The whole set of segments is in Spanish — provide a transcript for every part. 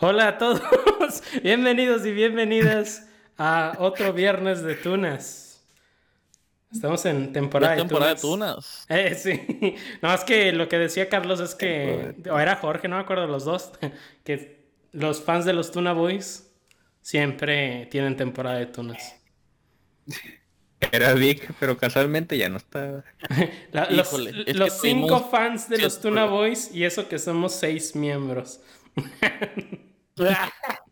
Hola a todos, bienvenidos y bienvenidas a otro viernes de tunas. Estamos en temporada, de, temporada tunas. de tunas. Eh, sí. No, es que lo que decía Carlos es que, o era Jorge, no me acuerdo los dos, que los fans de los Tuna Boys siempre tienen temporada de tunas. Era Vic, pero casualmente ya no está. La- los Híjole, los cinco tuvimos- fans de los Tuna Boys y eso que somos seis miembros.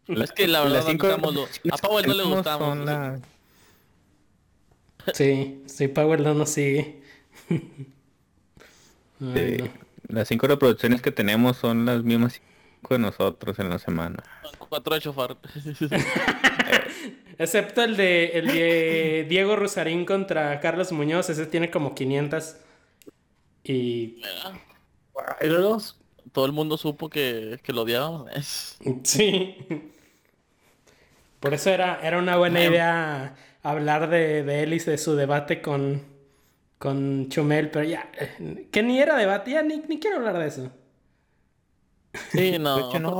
Es que la verdad no cinco- gustamos lo- A Powell no le gustamos. la- Sí, sí, Power no nos sigue. Ay, eh, no. Las cinco reproducciones que tenemos son las mismas cinco de nosotros en la semana. Cuatro de chofar. Excepto el de, el de Diego Rusarín contra Carlos Muñoz, ese tiene como 500. Y Y luego, Todo el mundo supo que, que lo odiábamos. sí. Por eso era, era una buena idea hablar de, de él y de su debate con, con Chumel, pero ya, eh, que ni era debate, ya ni, ni quiero hablar de eso. Sí, no. De hecho, no,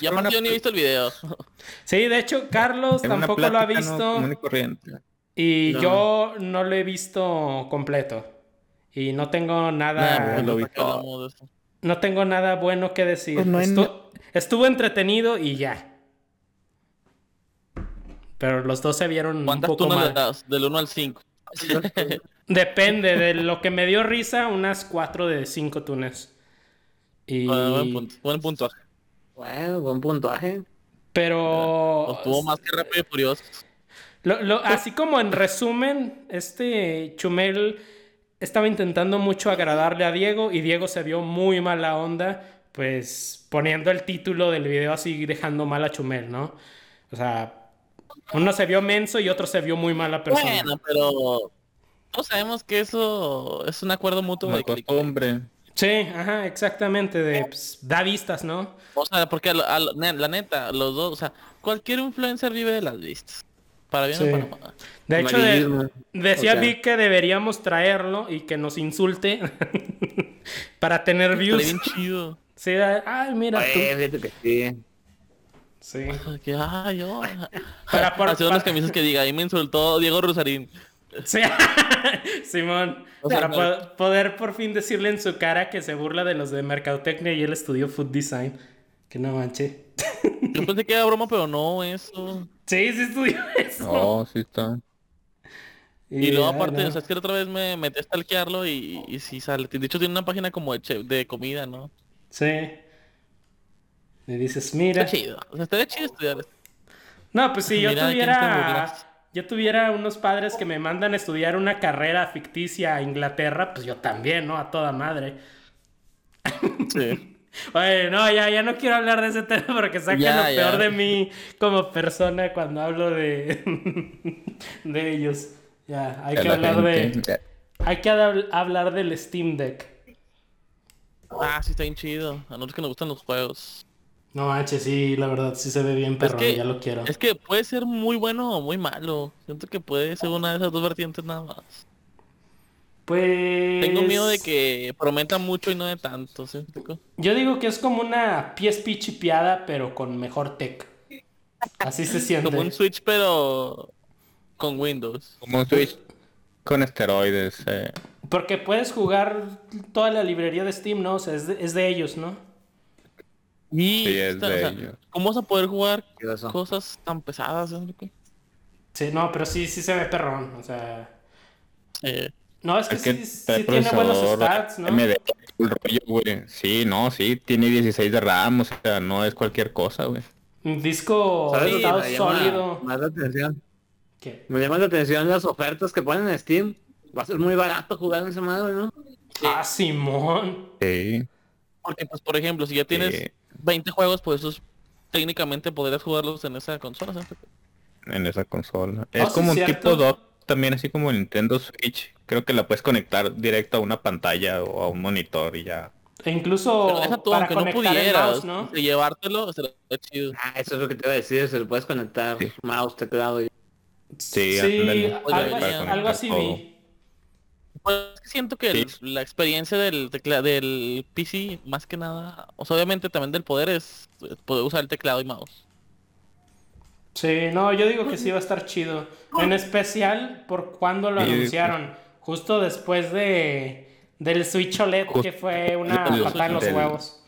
Y aparte yo ni he visto el video. Sí, de hecho, Carlos tampoco lo ha visto. y corriente. Y No. yo no lo he visto completo. Y no tengo nada. Nah, lo vi ¿para qué todo. No tengo nada bueno que decir. Pues no Estu- Estuvo entretenido y ya. Pero los dos se vieron un ¿Cuántas poco tunas mal. das? Del 1 al 5. Depende de lo que me dio risa, unas cuatro de cinco tunes. Y... buen punto. Buen puntaje. Bueno, buen puntaje. Pero... Estuvo más que rápido y furioso. Lo- lo- así como en resumen, este Chumel estaba intentando mucho agradarle a Diego y Diego se vio muy mala onda, pues poniendo el título del video así dejando mal a Chumel, ¿no? O sea, uno se vio menso y otro se vio muy mala persona. Bueno, pero todos sabemos que eso es un acuerdo mutuo Como de costumbre. Sí, ajá, exactamente, de pues, da vistas, ¿no? O sea, porque a lo- a lo- la neta, los dos, o sea, cualquier influencer vive de las vistas. Para bien Sí. o para mal. De hecho, de- decía O sea- Vic que deberíamos traerlo y que nos insulte para tener views. bien chido. Sí, ay, mira tú. Eh, fíjate que sí. Sí. Que, ay, yo. Para- para- Hacer unas para- camisas que diga, ahí me insultó Diego Rosarín. Sí, Simón, O sea, para no- po- poder por fin decirle en su cara que se burla de los de mercadotecnia y él estudió food design. Que no manche. Yo pensé que era broma, pero no, eso. Sí, sí estudió eso. Oh, sí está. Y luego ya, aparte, no. o sea, es que la otra vez me metí a stalkearlo y, y sí sale. De hecho tiene una página como de, chef- de comida, ¿no? Sí. Le dices, mira. Está chido. O sea, estaría chido estudiar esto. No, pues si yo Mira, ¿de quién te tuviera. Yo tuviera unos padres que me mandan a estudiar una carrera ficticia a Inglaterra, pues yo también, ¿no? A toda madre. Sí. Oye, no, ya, ya no quiero hablar de ese tema porque saca Ya, lo ya. peor de mí como persona cuando hablo de, de ellos. Ya, hay que la hablar de. Hay que habl- hablar del Steam Deck. Ah, sí, está bien chido. A nosotros que nos gustan los juegos. No manches, sí, la verdad sí se ve bien que- ya lo quiero. Es que puede ser muy bueno o muy malo. Siento que puede ser una de esas dos vertientes nada más. Pues. Tengo miedo de que prometa mucho y no de tanto. ¿sí? Yo digo que es como una PSP chipeada, pero con mejor tech. Así se siente. Como un Switch, pero con Windows. Como un Switch con esteroides. eh. Porque puedes jugar toda la librería de Steam, ¿no? O sea, es de, es de ellos, ¿no? Y Sí, es está- de o sea, ellos. ¿cómo vas a poder jugar cosas tan pesadas? ¿sí? Sí, no, pero sí, sí se ve perrón. O sea. Eh, No, es que, Es que sí, sí tiene buenos stats, ¿no? AMD, el rollo, güey. Sí, no, sí, tiene 16 de RAM, o sea, no es cualquier cosa, güey. Un disco ¿Sabes estado me llama sólido. más la atención? ¿Qué? Me llama la atención las ofertas que ponen en Steam. Va a ser muy barato jugar en esa madre, ¿no? Ah, Simón. Sí. porque, pues, por ejemplo, si ya tienes Sí. 20 juegos, pues esos técnicamente podrías jugarlos en esa consola. ¿sí explico? en esa consola. Oh, es sí, como un cierto. tipo dock, también así como el Nintendo Switch. Creo que la puedes conectar directo a una pantalla o a un monitor y ya. E incluso Pero deja tú, para aunque no pudieras mouse, ¿no? de llevártelo, estaría chido. Ah, eso es lo que te iba a decir, se le puedes conectar Sí. mouse, teclado y... Sí, Sí, ándale, algo, así- conectar algo así todo. vi. Pues es que siento que el- la experiencia del tecla del PC, más que nada, o sea, obviamente también del poder es eh, poder usar el teclado y mouse. Sí, no, yo digo que sí va a estar chido. En especial por cuando lo anunciaron. Justo después de del Switch OLED, que fue una patada en los del- huevos.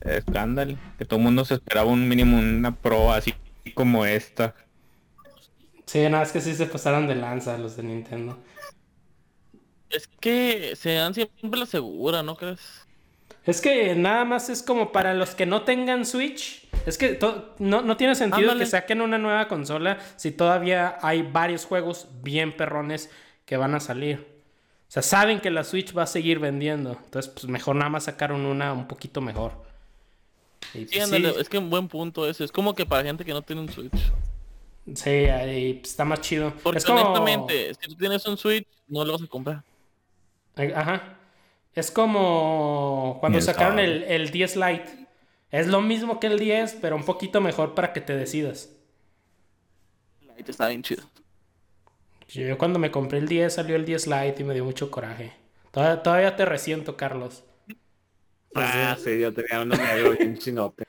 Escándalo. Que todo el mundo se esperaba un mínimo una pro así como esta. Sí, nada, es que sí se pasaron de lanza los de Nintendo. Es que se dan siempre la segura, ¿no crees? Es que nada más es como para los que no tengan Switch. Es que no, no tiene sentido Ándale. que saquen una nueva consola si todavía hay varios juegos bien perrones que van a salir. O sea, saben que la Switch va a seguir vendiendo. Entonces, pues mejor nada más sacaron una un poquito mejor. Y, Sí, pues, ándale, sí, es que un buen punto eso. Es como que para gente que no tiene un Switch. sí, ahí, pues, está más chido. Porque es como... honestamente, si tú tienes un Switch, no lo vas a comprar. Ajá. Es como cuando sacaron el, el 10 Lite. Es lo mismo que el 10, pero un poquito mejor para que te decidas. Ahí te está bien chido. Yo cuando me compré el 10 salió el 10 Lite y me dio mucho coraje. Todavía, todavía te resiento, Carlos. Ah, sí, yo tenía uno negro bien chinote.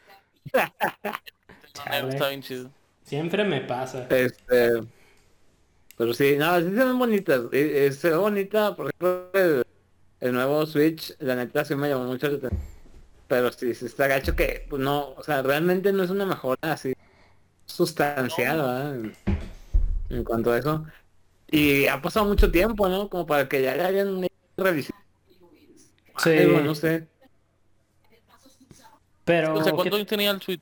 Chale. Está bien chido. Siempre me pasa. Este... Pero sí, no, sí se ven bonitas. Se ve bonita, por ejemplo, el, el nuevo Switch, la neta sí me llamó mucho la atención. Pero sí, sí está gacho que, pues no, o sea, realmente no es una mejora así sustancial, ¿verdad? En, en cuanto a eso. Y ha pasado mucho tiempo, ¿no? Como para que ya le hayan revisado. Sí. Algo, no sé. Pero, O sea, ¿cuánto ¿qué- tenía el Switch?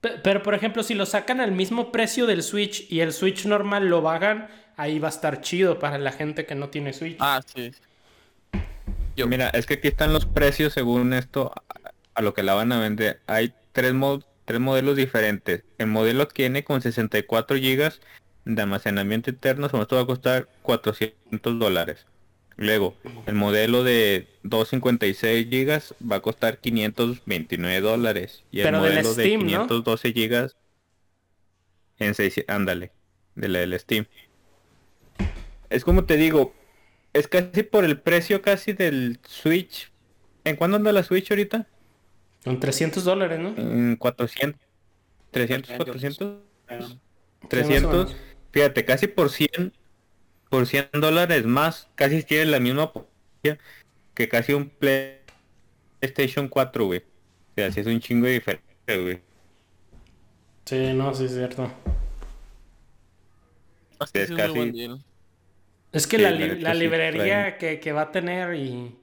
pe- pero, por ejemplo, si lo sacan al mismo precio del Switch y el Switch normal lo bajan, ahí va a estar chido para la gente que no tiene Switch. Ah, sí. Yo- Mira, es que aquí están los precios según esto a, lo que la van a vender. Hay tres, mo- tres modelos diferentes. El modelo que viene con 64 gigas de almacenamiento interno, sobre esto va a costar 400 dólares. Luego, el modelo de 256 gigas va a costar 529 dólares. Y el Pero modelo Steam, ¿no? de 512 gigas en 6, ándale, de la del Steam. Es como te digo, es casi por el precio casi del Switch. ¿En cuándo anda la Switch ahorita? Con 300 dólares, ¿no? En 400, 300, 400, Ah, Sí, más o 300. menos. Fíjate, casi por 100, por 100 dólares más, casi tiene la misma potencia que casi un PlayStation 4, güey. O sea, sí es un chingo de diferencia, güey. Sí, no, sí es cierto. Hasta es es casi- buen deal. Es que Sí, la, li- librería que, que va a tener y,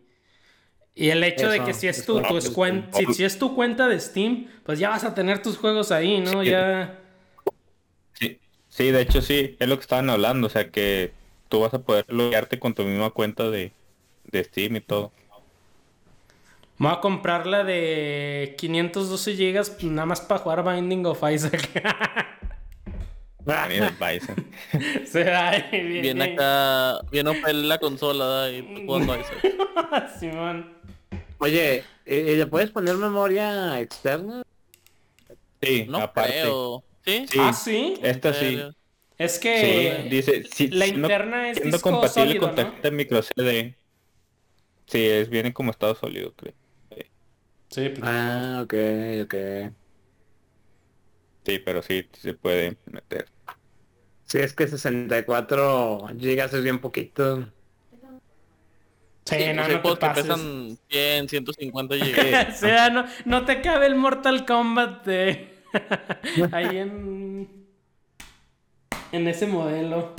y el hecho de que si es tu, tus eso. cuen- si, si es tu cuenta de Steam, pues ya vas a tener tus juegos ahí, ¿no? Sí. Ya... Sí, sí, de hecho sí, es lo que estaban hablando, o sea que tú vas a poder loguearte con tu misma cuenta de, de Steam y todo. Me voy a comprar la de 512 GB nada más para jugar Binding of Isaac. También el Bison. Se da ahí, bien, Viene bien. acá, viene a la consola y jugando a eso. Simón. Oye, ¿y- y ¿le puedes poner memoria externa? Sí, No aparte. creo. ¿Sí? Sí, Ah, sí. esta sí. Es Sí, que dice, sí, la siendo- interna es siendo disco compatible sólido, con ¿no? tarjeta micro CD. Sí, es viene como estado sólido, creo. Sí, pues, Ah, ok, ok. Sí, pero sí se puede meter. Sí, es que 64 gigas es bien poquito. sí, Sí, no, no te que pases. pesan 100, 150 GB. o sea, no, no te cabe el Mortal Kombat de... ahí en... En ese modelo.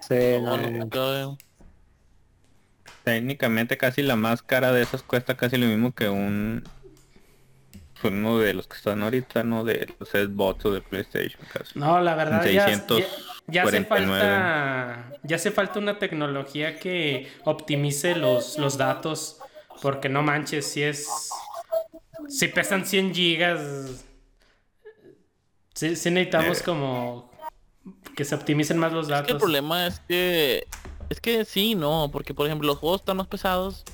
Sí, No, no, no, no. no cabe. Técnicamente casi la más cara de esas cuesta casi lo mismo que un pues, uno de los que están ahorita, ¿no? De los Xbox o de PlayStation casi. No, la verdad ya, ya, 649. ya hace falta ya hace falta una tecnología que optimice los, los datos porque no manches si es si pesan 100 gigas sí, sí necesitamos Eh. como que se optimicen más los Es que el datos. problema es que... Es que sí, no, porque por ejemplo los juegos están más pesados,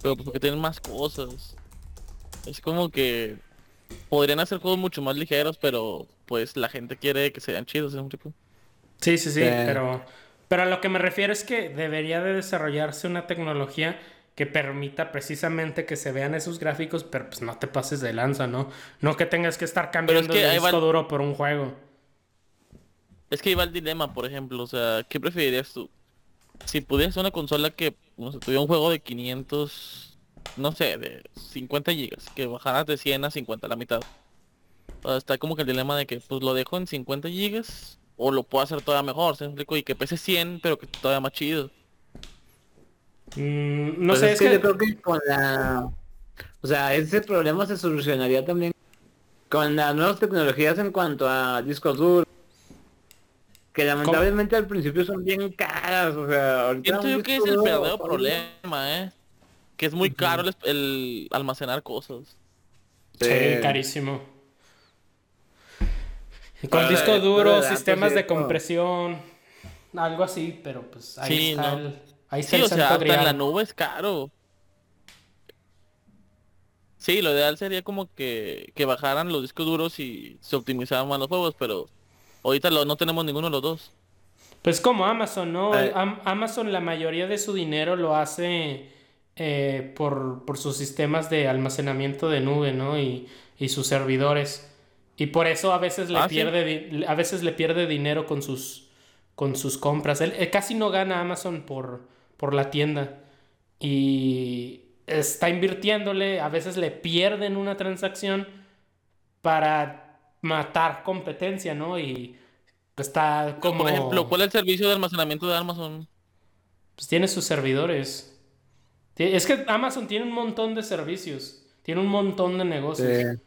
pero pues porque tienen más cosas. Es como que podrían hacer juegos mucho más ligeros, pero pues la gente quiere que sean chidos, ¿es un tipo? Sí, sí, sí, Sí. pero, pero a lo que me refiero es que debería de desarrollarse una tecnología que permita precisamente que se vean esos gráficos, pero pues no te pases de lanza, ¿no? No que tengas que estar cambiando que el ahí va disco el- duro por un juego. Es que iba el dilema, por ejemplo, o sea, ¿qué preferirías tú? Si pudieras una consola que, no sé, tuviera un juego de 500, no sé, de 50 gigas, que bajaras de 100 a 50, la mitad. O sea, está como que el dilema de que, pues lo dejo en 50 gigas, o lo puedo hacer todavía mejor, ¿se explico? Y que pese 100, pero que todavía más chido. Mm, no Pues sé, es, es que, que... yo creo que con la... O sea, ese problema se solucionaría también con las nuevas tecnologías en cuanto a discos duros. Que lamentablemente al principio son bien caras, o sea, ahorita Siento yo que es el verdadero problema, ¿eh? Que es muy caro el, el almacenar cosas. Sí, Sí. carísimo. Y con disco para duro, y sistemas de compresión, algo así, pero pues ahí Sí, está no. el, ahí está Sí, el o sea, hasta en la nube es caro. Sí, lo ideal sería como que, que bajaran los discos duros y se optimizaran más los juegos, pero ahorita lo- no tenemos ninguno de los dos. Pues como Amazon, ¿no? Eh. Am- Amazon la mayoría de su dinero lo hace eh, por, por sus sistemas de almacenamiento de nube, ¿no? Y, y sus servidores. Y por eso a veces le Ah, pierde a veces le pierde dinero con sus con sus compras. Él, él casi no gana Amazon por, por la tienda. Y está invirtiéndole, a veces le pierden una transacción para matar competencia, ¿no? Y está como... Por ejemplo, ¿cuál es el servicio de almacenamiento de Amazon? Pues tiene sus servidores. Es que Amazon tiene un montón de servicios. Tiene un montón de negocios. Sí.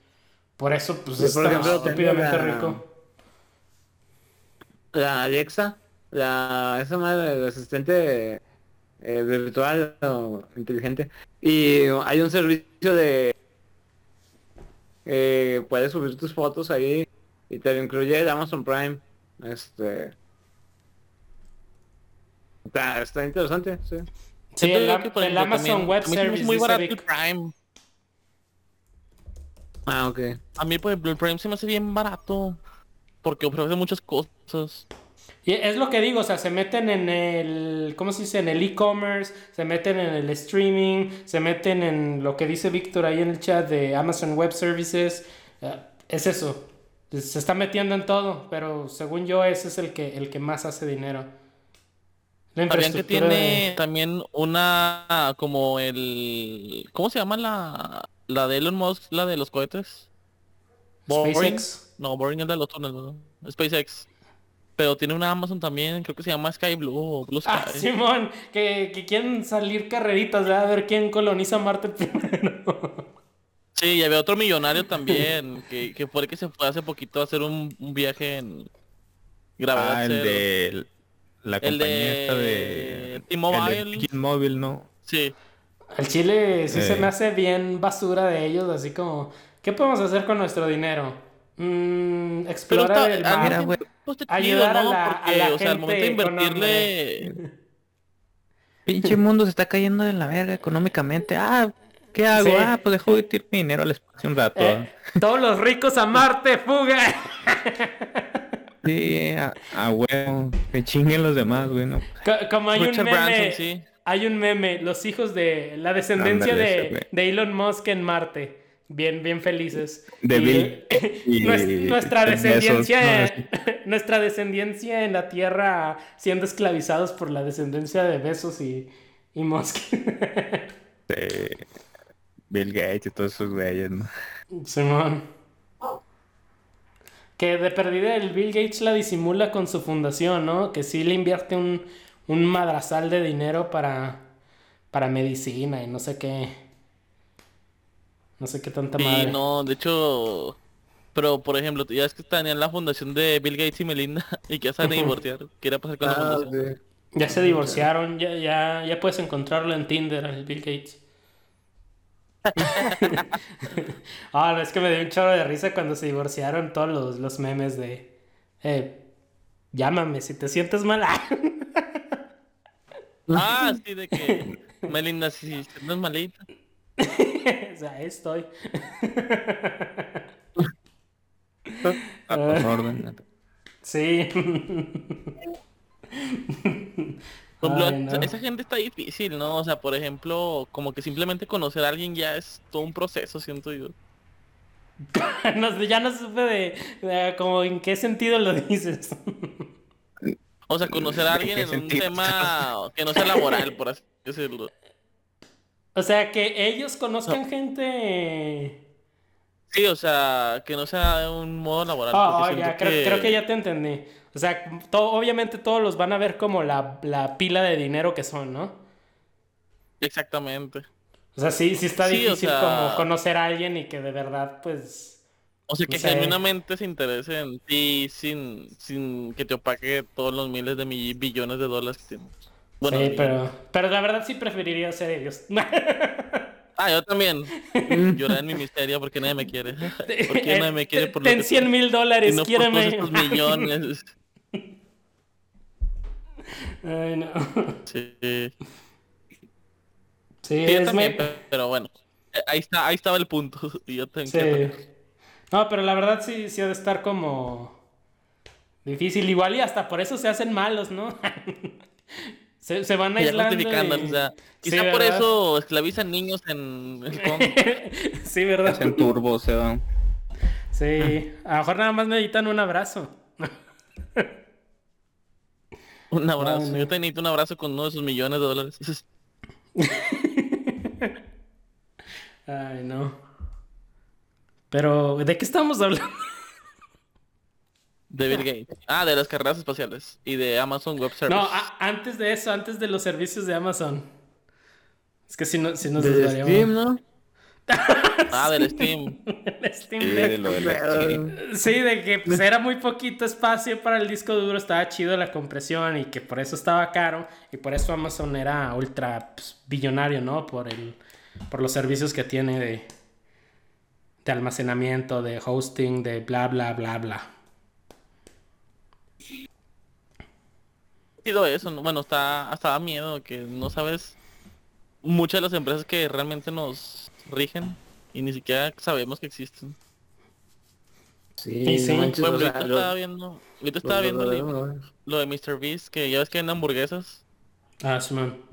Por eso, pues, es estúpidamente la- rico. La Alexa, la esa madre el asistente eh, virtual o inteligente. Y hay un servicio de eh, puedes subir tus fotos ahí y te lo incluye el Amazon Prime. Este está, está interesante, sí. Sí, Siento el, yo Am- que, por el ejemplo, Amazon también- Web a mí se me hace Service muy barato el Prime. Ah, ok. A mí, por ejemplo, el Prime se me hace bien barato. Porque ofrece muchas cosas. Y es lo que digo, o sea, se meten en el, ¿cómo se dice? En el e-commerce, se meten en el streaming, se meten en lo que dice Víctor ahí en el chat de Amazon Web Services. Eh, es eso. Se está metiendo en todo, pero según yo ese es el que, el que más hace dinero. La Sabían que tiene de- también una como el ¿cómo se llama la la de Elon Musk, la de los cohetes? Boring. SpaceX. No, Boring es la de los túneles, ¿no? SpaceX. Pero tiene una Amazon también, creo que se llama Sky Blue o Blue Sky. Ah, Simón, que, que quieren salir carreritas, ¿verdad? a ver quién coloniza Marte primero. Sí, y había otro millonario también, que, que fue el que se fue hace poquito a hacer un, un viaje en gravedad Ah, el cero. La El compañía esta de T-Mobile. el de T-Mobile, ¿no? Sí. Al Chile sí se Eh. me hace bien basura de ellos, así como, ¿qué podemos hacer con nuestro dinero? Mm, está, el al mar. Mira, güey. Ayudar a la- a Porque, la o sea, al momento de gente invertirle... Pinche mundo se está cayendo de la verga económicamente. Ah, ¿qué hago? Sí. Ah, pues dejo de tirar mi dinero al espacio un rato. Eh, todos los ricos a Marte, fuga. Sí, a, a huevo. Que chinguen los demás, güey, Como hay un meme, Branson, sí. hay un meme, los hijos de la descendencia de, de Elon Musk en Marte, bien, bien felices. De Y- Bill y- nuestra y descendencia, no, nuestra descendencia en la Tierra siendo esclavizados por la descendencia de Besos y, y Musk. de Bill Gates y todos esos güeyes, ¿no? Simón. Que de perdida el Bill Gates la disimula con su fundación, ¿no? Que sí le invierte un, un madrazal de dinero para, para medicina y no sé qué. No sé qué tanta Sí, madre. no, de hecho... Pero, por ejemplo, ya es que tenían la fundación de Bill Gates y Melinda y que ya saben divorciar. ¿Qué pasar con la Ah, fundación? sí. Ya se divorciaron, ya, ya, ya puedes encontrarlo en Tinder, el Bill Gates. ah, no, es que me dio un chorro de risa cuando se divorciaron todos los, los memes de... Eh, llámame si te sientes mal. Ah, sí, de que... Melinda, si si no es malita. o sea, ahí estoy. A tu orden. Sí. Por ejemplo, Ay, no. esa- gente está difícil, ¿no? O sea, por ejemplo, como que simplemente conocer a alguien ya es todo un proceso, siento yo. No ya no supe de, de como en qué sentido lo dices. O sea, conocer a alguien en un tema que no sea laboral, por así decirlo. O sea, que ellos conozcan gente... Sí, o sea, que no sea de un modo laboral. Ah, ah, ya, creo, creo que ya te entendí. O sea, to- obviamente todos los van a ver como la, la pila de dinero que son, ¿no? Exactamente. O sea, sí, sí está Sí, o difícil sea- como conocer a alguien y que de verdad, pues... O sea, que No sé. genuinamente se interese en ti sin, sin que te opaque todos los miles de mi- billones de dólares que tienes. Bueno, sí, pero, pero la verdad sí preferiría ser ellos. Ah, yo también. Llorar en mi miseria porque nadie me quiere. Porque nadie me quiere por Ten que 100 mil dólares, no por todos quiéreme. estos millones. Ay, no. Sí. Sí, Sí, yo es también, me- pe- pero bueno. Ahí está, ahí estaba el punto. Y yo tengo Sí. que... No, pero la verdad sí, sí ha de estar como difícil. Igual y hasta por eso se hacen malos, ¿no? se, se van aislando. justificando, y- o sea, Sí, quizá por ¿verdad? eso esclavizan niños en el Congo. sí, ¿verdad? Hacen turbo, se van. Sí. A lo mejor nada más necesitan un abrazo. Un abrazo. No. Yo te necesito un abrazo con uno de esos millones de dólares. Ay, no. Pero, ¿de qué estamos hablando? De Bill Gates. Ah, de las carreras espaciales. Y de Amazon Web Services. No, antes de eso, antes de los servicios de Amazon. Es que si no, si nos desvariamos. Steam, ¿no? Ah, del Steam. El Steam Sí, Deck. de lo de la- Sí, de que pues, era muy poquito espacio para el disco duro, estaba chido la compresión y que por eso estaba caro y por eso Amazon era ultra pues, billonario, ¿no? Por el por los servicios que tiene de de almacenamiento, de hosting, de bla bla bla bla. sido eso, ¿no? bueno, está hasta da miedo que no sabes muchas de las empresas que realmente nos rigen y ni siquiera sabemos que existen. Sí, Sí, sí. manches, Bueno, o sea, ahorita estaba viendo, ahorita estaba los viendo lo de Mr. Beast, que ya ves que venden hamburguesas, Ah, Simón.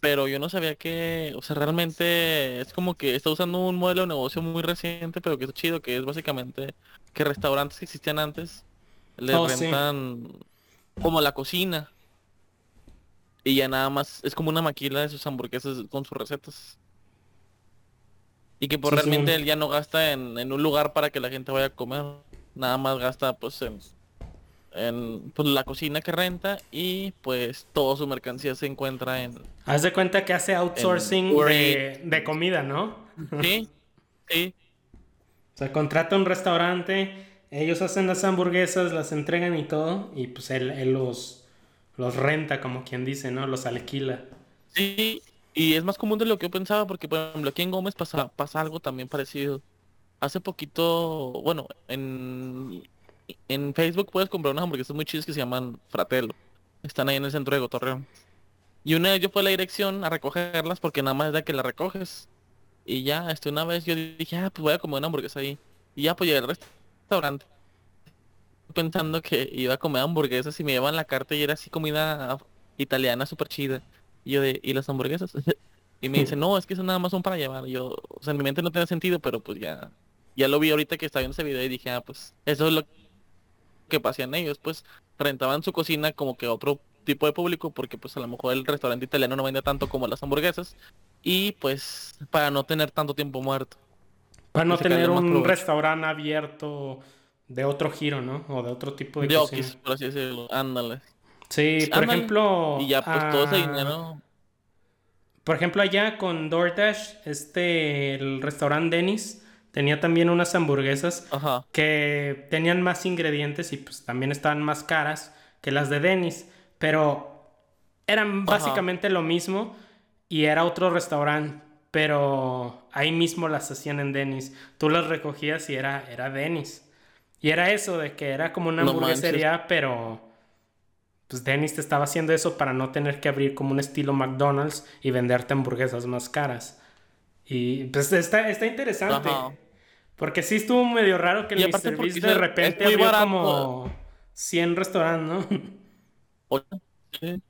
pero yo no sabía que, o sea, realmente es como que está usando un modelo de negocio muy reciente, pero que es chido, que es básicamente que restaurantes que existían antes les Oh, sí. rentan como la cocina. Y ya nada más es como una maquila de sus hamburguesas con sus recetas. Y que pues Sí, sí. realmente él ya no gasta en, en un lugar para que la gente vaya a comer. Nada más gasta pues en, en pues, la cocina que renta y pues toda su mercancía se encuentra en... Haz de cuenta que hace outsourcing de, de comida, ¿no? Sí, sí, O sea, contrata un restaurante, ellos hacen las hamburguesas, las entregan y todo, y pues él, él los, los renta, como quien dice, ¿no? Los alquila. sí. Y es más común de lo que yo pensaba porque por ejemplo aquí en Gómez pasa, pasa algo también parecido. Hace poquito, bueno, en, en Facebook puedes comprar unas hamburguesas muy chidas que se llaman Fratello. Están ahí en el centro de Gotorreón. Y una vez yo fui a la dirección a recogerlas porque nada más es de que la recoges. Y ya, este, una vez yo dije, ah, pues voy a comer una hamburguesa ahí. Y ya, pues llegué restaurante pensando que iba a comer hamburguesas y me llevan la carta y era así comida italiana súper chida. Y yo de, ¿y las hamburguesas? y me dice, no, es que eso nada más son para llevar. Y yo, o sea, en mi mente no tenía sentido, pero pues ya, ya lo vi ahorita que estaba viendo ese video y dije, ah, pues eso es lo que hacían ellos, pues rentaban su cocina como que a otro tipo de público porque pues a lo mejor el restaurante italiano no vende tanto como las hamburguesas y pues para no tener tanto tiempo muerto. Para no tener un restaurante abierto de otro giro, ¿no? O de otro tipo de De cocina. okis, por así decirlo, ándale. Sí, por Ándale. ejemplo... Y ya pues todo ese ah, dinero Por ejemplo, allá con DoorDash, este, el restaurante Dennis tenía también unas hamburguesas Ajá. que tenían más ingredientes y pues también estaban más caras que las de Dennis, pero eran Ajá. básicamente lo mismo y era otro restaurante, pero ahí mismo las hacían en Dennis. Tú las recogías y era, era Dennis. Y era eso de que era como una No hamburguesería, pero pues Dennis te estaba haciendo eso para no tener que abrir como un estilo McDonald's y venderte hamburguesas más caras. Y pues está, está interesante. Ajá. Porque sí estuvo medio raro que el Mr. Beast de repente abrió barato. como, 100 restaurantes, ¿no? Sí.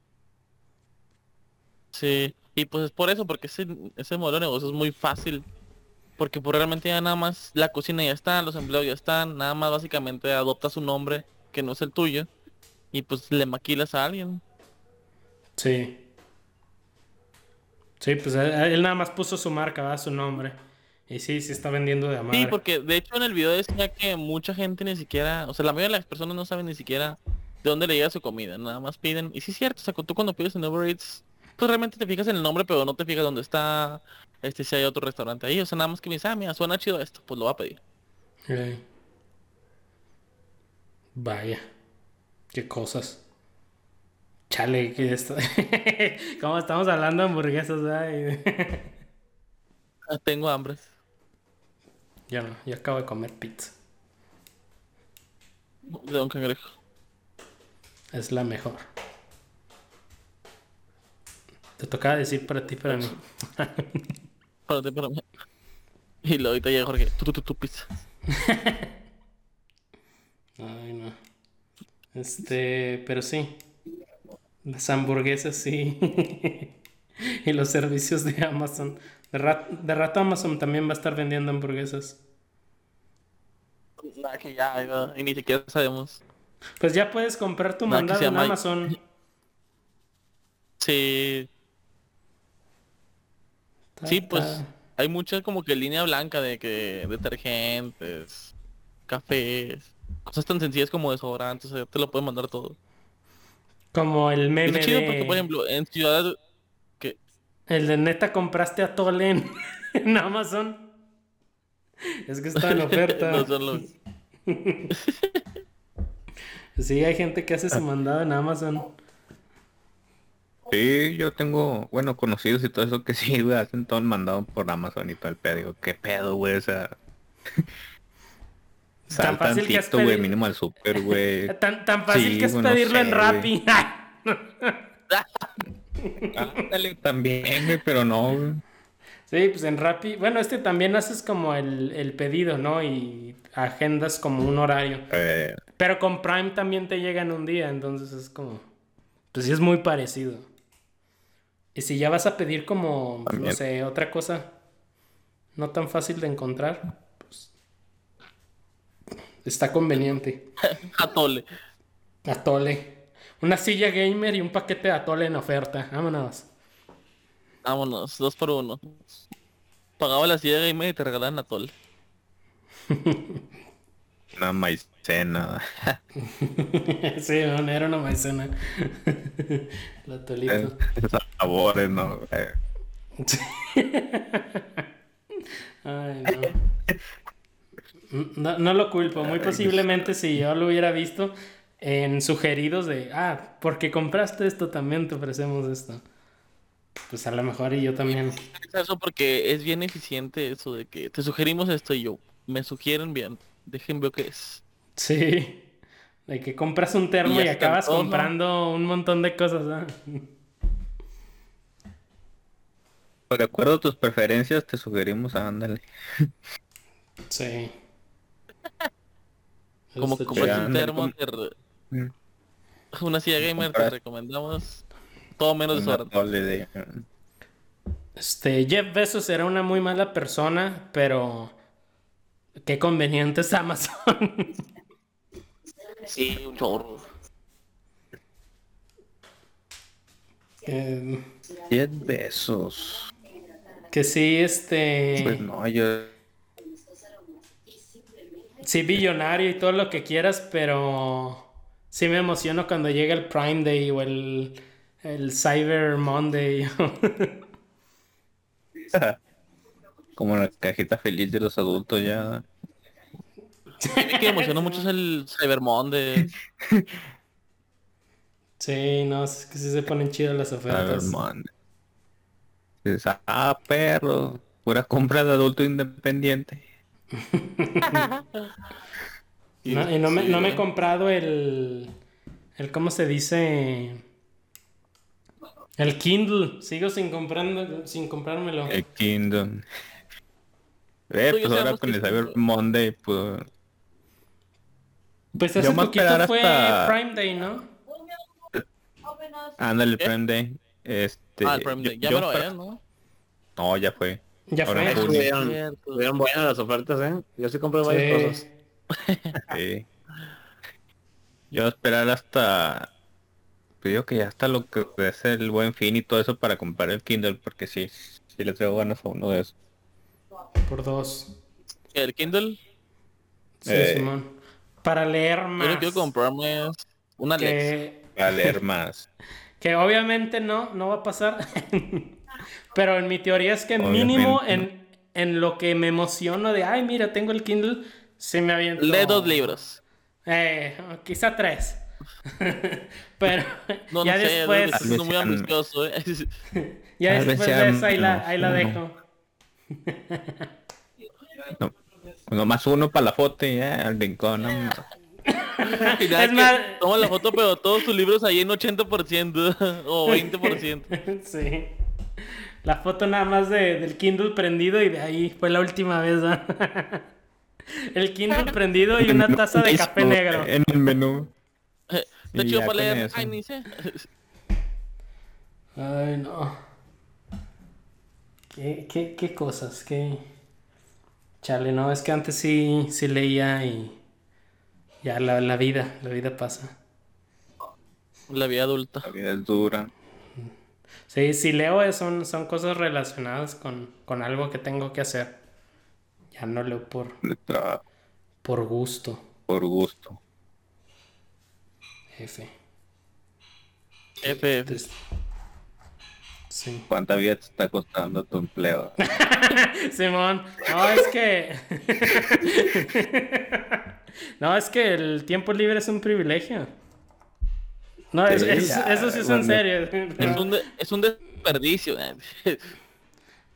Sí, y pues es por eso, porque ese, ese modelo de negocio es muy fácil. Porque pues realmente ya nada más la cocina ya está, los empleados ya están, nada más básicamente adoptas un nombre que no es el tuyo y pues le maquilas a alguien. Sí. Sí, pues él, nada más puso su marca, ¿verdad? Su nombre. Y sí, sí está vendiendo de amar. Sí, porque de hecho en el video decía que mucha gente ni siquiera, o sea, la mayoría de las personas no saben ni siquiera de dónde le llega su comida, nada más piden. Y sí es cierto, o sea, tú cuando pides en Uber Eats, pues realmente te fijas en el nombre, pero no te fijas dónde está, este, si hay otro restaurante ahí, o sea, nada más que me dice, ah, mira, suena chido esto, pues lo va a pedir. Vaya. Qué cosas. Chale, que esto. Como estamos hablando de hamburguesas, Ah, Tengo hambre. Yo no, yo acabo de comer pizza. De Don Cangrejo. Es la mejor. Te tocaba decir para ti, para mí. Para ti, para mí. Y luego ahorita llega Jorge, tú, tú, tú, pizza. Ay, no. Este, pero sí. Las hamburguesas, sí. y los servicios de Amazon. De, rat- de rato Amazon también va a estar vendiendo hamburguesas. Nada que ya, ya, y ni siquiera sabemos. Pues ya puedes comprar tu que mandado en Amazon. Sí, sí, pues hay mucha como que línea blanca de que detergentes, cafés, cosas tan sencillas como desodorantes, o sea, te lo pueden mandar todo. Como el meme Está chido porque, por ejemplo, en ciudades que El de neta compraste atole en, en Amazon. Es que está en oferta. no son los... Sí, hay gente que hace su mandado en Amazon. Sí, yo tengo, bueno, conocidos y todo eso que sí, güey, hacen todo mandado por Amazon y todo el pedo. Digo, ¿qué pedo, güey? O sea... Sal fácil que es güey, mínimo al súper, güey. Tan, tan fácil Sí, que es bueno, pedirlo en Rappi. Ándale, también, güey, pero no, güey. Sí, pues en Rappi. Bueno, este también haces como el, el pedido, ¿no? Y agendas como un horario. Eh, Pero con Prime también te llega en un día, entonces es como... Pues sí es muy parecido. Y si ya vas a pedir como, no sé, otra cosa no tan fácil de encontrar, está conveniente. Atole. Atole. Una silla gamer y un paquete de atole en oferta. Vámonos. Vámonos, dos por uno. Pagaba la silla gamer y te regalaban atole. una maicena. sí, no, era una maicena. El atolito. Sabores, ¿no? Ay, no. No. no lo culpo. Muy posiblemente si yo lo hubiera visto en sugeridos de, ah, porque compraste esto, también te ofrecemos esto. Pues a lo mejor y yo también. Eso porque es bien eficiente eso de que te sugerimos esto y yo, me sugieren bien, dejen ver qué es. Sí. De que compras un termo Y acabas todo. comprando un montón de cosas. ¿ah? De acuerdo a tus preferencias, te sugerimos, ándale. Sí. Como ya, un termo, como- te re- Mm. una silla gamer te recomendamos todo menos de... Este, Jeff Bezos era una muy mala persona, pero qué conveniente es Amazon. Sí, un chorro. que, 10 besos. que sí, este, Pues no, yo... sí billonario y todo lo que quieras, pero sí me emociono cuando llega el Prime Day o el, el Cyber Monday. Como la cajita feliz de los adultos ya. que me emocionó mucho es el Cyber Monday. sí, no, es que sí se ponen chidas las ofertas. man. Dices, ah, perro. Pura compra de adulto independiente. No, y no me, no me he ¿eh? comprado el, el, ¿cómo se dice? El Kindle. Sigo sin comprando, sin comprármelo. El Kingdom. Eh, pues ahora con el Cyber Monday, pues... Pues Yo hace poquito esperar fue hasta- Prime Day, ¿no? Ándale, el. Prime Day. Este, ah, el Prime yo- Day. Ya yo me lo es, ¿no? No, ya fue. Ya fue. Estuvieron, estuvieron buenas las ofertas, ¿eh? Yo sí compré varias cosas. Sí. Yo voy a esperar hasta... Digo que ya hasta lo que es el buen fin y todo eso para comprar el Kindle, porque sí, sí le traigo ganas a uno de esos. Por dos. El Kindle, Sí, Eh. Simón. Para leer yo más. lo quiero comprarme una que, Para leer más. que obviamente no, no va a pasar. Pero en mi teoría es que Obviamente mínimo en, en lo que me emociono de, ay, mira, tengo el Kindle, se me aviento. Lee dos libros. Eh, quizá tres. Pero No, ya no sé, después, es muy ambicioso, ¿eh? ya tal después de sean eso ahí la, ahí la dejo. No, nomás uno para la foto y ya, al rincón. Es más- Toma la foto, pero todos tus libros ahí en 80% o 20%. sí. La foto nada más de, del Kindle prendido y de ahí fue la última vez. El Kindle prendido y una taza de café negro. En el menú. Está Y chido ya para leer. Ay, ni sé. Ay, no. ¿Qué, qué, qué cosas? ¿Qué? Chale, no, es que antes sí, sí leía y ya la, la vida, la vida pasa. La vida adulta. La vida es dura. Sí, si leo eh, son, son cosas relacionadas con, con algo que tengo que hacer. Ya no leo por, por gusto, por gusto. jefe. F. Entonces, sí. ¿Cuánta vida te está costando tu empleo? Simón, no, es que... no, es que el tiempo libre es un privilegio. No, es- es- eso sí es en serio. Es un, de- es un desperdicio. ¿eh?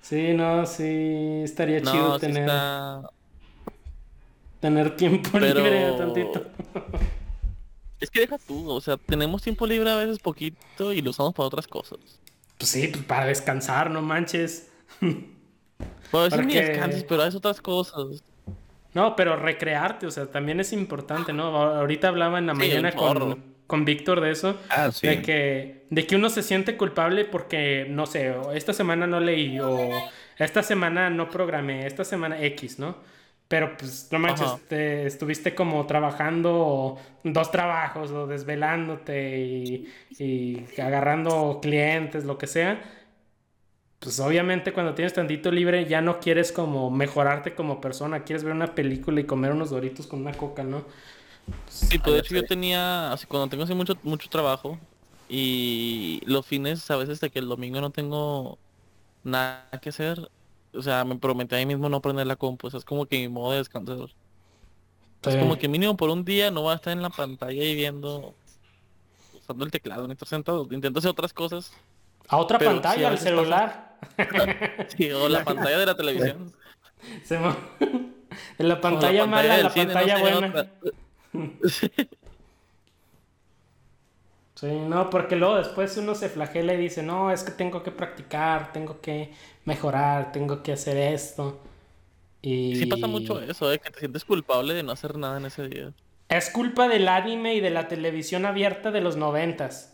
Sí, no, sí, estaría chido sí tener, está... tener tiempo Pero- libre tantito. Es que deja tú, o sea, tenemos tiempo libre a veces poquito y lo usamos para otras cosas. Pues sí, pues para descansar, no manches. Bueno, a veces ni Porque- descansas, pero es otras cosas. No, pero recrearte, o sea, también es importante, ¿no? Ahorita hablaba en la Sí, mañana con, con Víctor de eso. Ah, sí. De que, de que uno se siente culpable porque, no sé, o esta semana no leí o esta semana no programé, esta semana X, ¿no? Pero pues no manches, Ajá. te- estuviste como trabajando dos trabajos o desvelándote y, y agarrando clientes, lo que sea. Pues obviamente cuando tienes tantito libre ya no quieres como mejorarte como persona, quieres ver una película y comer unos doritos con una coca, ¿no? Sí, pues de hecho yo tenía, así cuando tengo así mucho, mucho trabajo y los fines a veces de que el domingo no tengo nada que hacer, o sea, me prometí a mí mismo no prender la compu, o sea, es como que mi modo de descansar. Es como que mínimo por un día no va a estar en la pantalla y viendo, usando el teclado, ni estar sentado, intento hacer otras cosas, A otra Pero pantalla, al pasa. celular. sí, o la pantalla de la televisión. Se en la pantalla mala, del la cine, no pantalla sé, buena. Sí, no, porque luego después uno se flagela y dice, no, es que tengo que practicar, tengo que mejorar, tengo que hacer esto. Y Sí pasa mucho eso, eh, que te sientes culpable de no hacer nada en ese día. Es culpa del anime y de la televisión abierta de los noventas.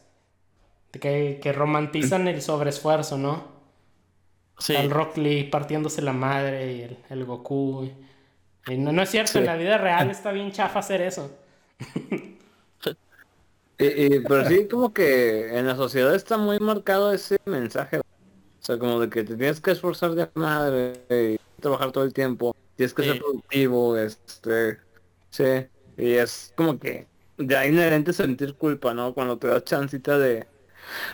Que, que romantizan el sobreesfuerzo, ¿no? Sí, El Rock Lee partiéndose la madre y el, el Goku. Y, y no, no es cierto, Sí. en la vida real está bien chafa hacer eso. Y- y- pero sí, como que en la sociedad está muy marcado ese mensaje. O sea, como de que te tienes que esforzar de madre y trabajar todo el tiempo. Tienes que Sí. ser productivo, este... Sí. Y es como que ya inherente sentir culpa, ¿no? Cuando te das chancita de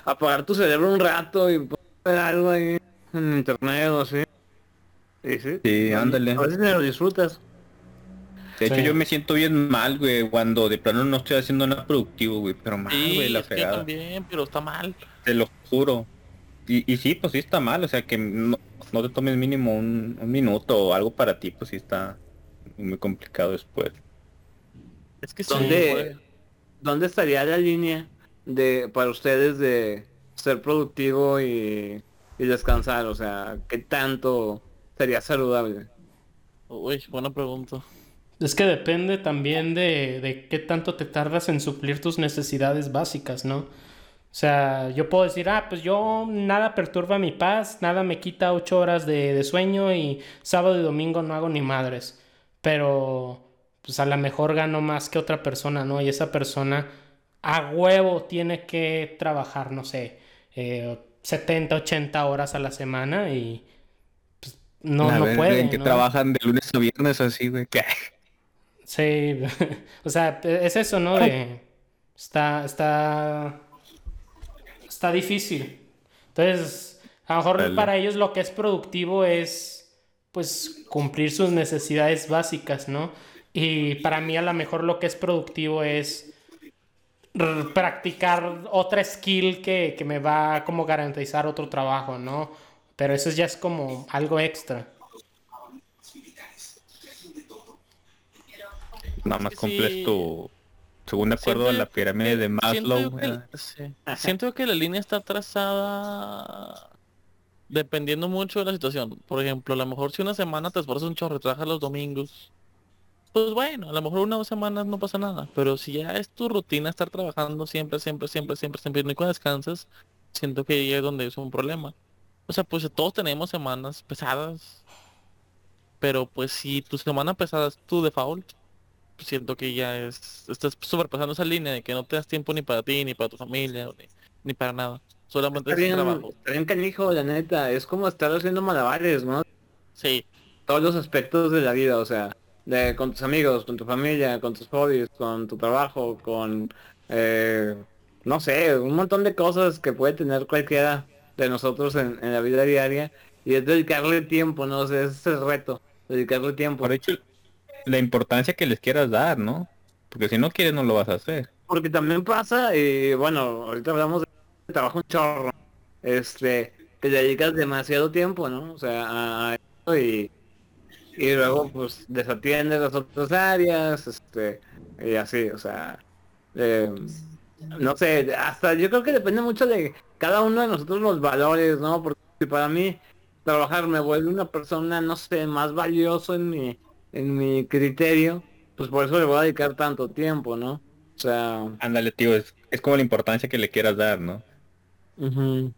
apagar tu cerebro un rato y ver algo ahí en internet o así. Y sí. Sí, ándale. A veces lo disfrutas. De hecho, Sí. yo me siento bien mal, güey, cuando de plano no estoy haciendo nada productivo, güey. Pero mal, sí, güey, la es que fregada. también, pero está mal. Te lo juro. Y, y sí, pues sí está mal. O sea, que no, no te tomes mínimo un, un minuto o algo para ti, pues sí está muy complicado después. Es que sí, ¿Dónde, güey. ¿Dónde estaría la línea de para ustedes de ser productivo y, y descansar? O sea, ¿qué tanto sería saludable? Uy, buena pregunta. Es que depende también de, de qué tanto te tardas en suplir tus necesidades básicas, ¿no? O sea, yo puedo decir, ah, pues yo nada perturba mi paz, nada me quita ocho horas de, de sueño y sábado y domingo no hago ni madres. Pero, pues a lo mejor gano más que otra persona, ¿no? Y esa persona a huevo tiene que trabajar, no sé, eh, 70, 80 horas a la semana y no, no ver, puede. en que ¿no? trabajan de lunes a viernes así, güey. ¿qué? Sí, o sea, es eso, ¿no? De, está, está, está difícil. Entonces, a lo mejor Dale. para ellos lo que es productivo es, pues, cumplir sus necesidades básicas, ¿no? Y para mí a lo mejor lo que es productivo es practicar otra skill que, que me va a como garantizar otro trabajo, ¿no? Pero eso ya es como algo extra. Nada más Sí. cumples tu, según de acuerdo a Siento la pirámide de Siento Maslow. que, sí. Siento que la línea está trazada dependiendo mucho de la situación. Por ejemplo, a lo mejor si una semana te esfuerzas un chorro trabajas los domingos, pues bueno, a lo mejor una o dos semanas no pasa nada. Pero si ya es tu rutina estar trabajando siempre, siempre, siempre, siempre, siempre, y nunca descansas, siento que ahí es donde es un problema. O sea, pues todos tenemos semanas pesadas. Pero pues si tu semana pesada es tu default, pues, siento que ya es, estás sobrepasando esa línea de que no te das tiempo ni para ti, ni para tu familia, ni, ni para nada. Solamente Está es bien, trabajo. está bien canijo, la neta. Es como estar haciendo malabares, ¿no? Sí, Todos los aspectos de la vida, o sea, de con tus amigos, con tu familia, con tus hobbies, con tu trabajo, con, eh, no sé, un montón de cosas que puede tener cualquiera de nosotros en, en la vida diaria. Y es dedicarle tiempo, ¿no? O sea, ese es el reto, dedicarle tiempo. Por hecho, la importancia que les quieras dar, ¿no? Porque si no quieres no lo vas a hacer. Porque también pasa, y bueno, ahorita hablamos de trabajo un chorro, este, que le dedicas demasiado tiempo, ¿no? O sea, a, eso y, y luego pues desatiendes las otras áreas, este, y así, o sea, eh, no sé, hasta yo creo que depende mucho de cada uno de nosotros los valores, ¿no? Porque si para mí trabajar me vuelve una persona, no sé, más valioso en mi, en mi criterio, pues por eso le voy a dedicar tanto tiempo, ¿no? O sea, Ándale, tío, es, es como la importancia que le quieras dar, ¿no? ujú.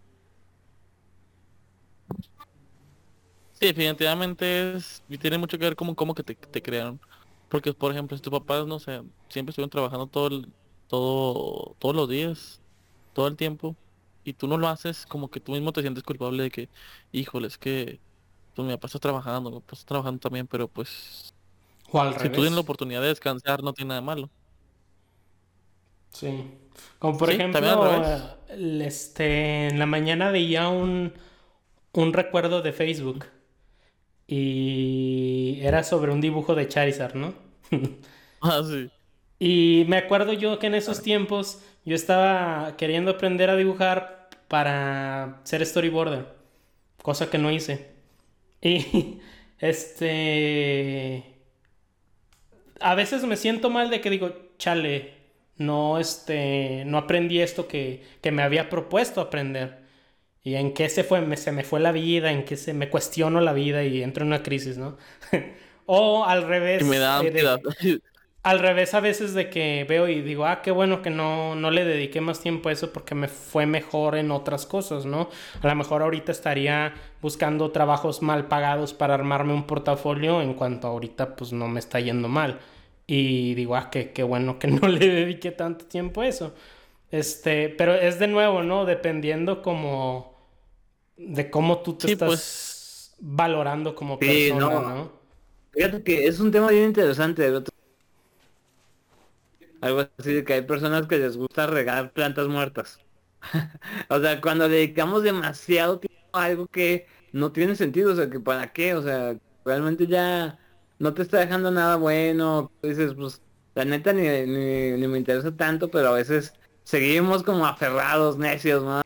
sí, definitivamente es, y tiene mucho que ver como cómo que te, te crearon. Porque, por ejemplo, si tus papás, no sé, siempre estuvieron trabajando todo, el- todo, todos los días, todo el tiempo, y tú no lo haces, como que tú mismo te sientes culpable de que, híjole, es que pues mi papá está trabajando, mi papá está trabajando también, pero pues O al si revés. tú tienes la oportunidad de descansar, no tiene nada de malo. Sí. Como por Sí, ejemplo, este, en la mañana veía un, un recuerdo de Facebook. Y era sobre un dibujo de Charizard, ¿no? Ah, sí. Y me acuerdo yo que en esos tiempos yo estaba queriendo aprender a dibujar para ser storyboarder, cosa que no hice. Y este a veces me siento mal de que digo, chale, no este no aprendí esto que, que me había propuesto aprender. Y en qué se fue, me- se me fue la vida, en qué se me cuestiono la vida y entro en una crisis, ¿no? o al revés. Y me da eh, de- ansiedad. al revés a veces de que veo y digo, ah, qué bueno que no, no le dediqué más tiempo a eso porque me fue mejor en otras cosas, ¿no? A lo mejor ahorita estaría buscando trabajos mal pagados para armarme un portafolio en cuanto ahorita pues no me está yendo mal. Y digo, ah, qué, qué bueno que no le dediqué tanto tiempo a eso. Este, pero es de nuevo, ¿no? Dependiendo como de cómo tú te Sí, estás pues. valorando como Sí, persona, no. ¿no? Fíjate que es un tema bien interesante. el otro- Algo así de que hay personas que les gusta regar plantas muertas. o sea, cuando dedicamos demasiado tiempo a algo que no tiene sentido, o sea, que para qué, o sea, realmente ya no te está dejando nada bueno. Dices, pues, la neta ni, ni, ni me interesa tanto, pero a veces seguimos como aferrados, necios, ¿no?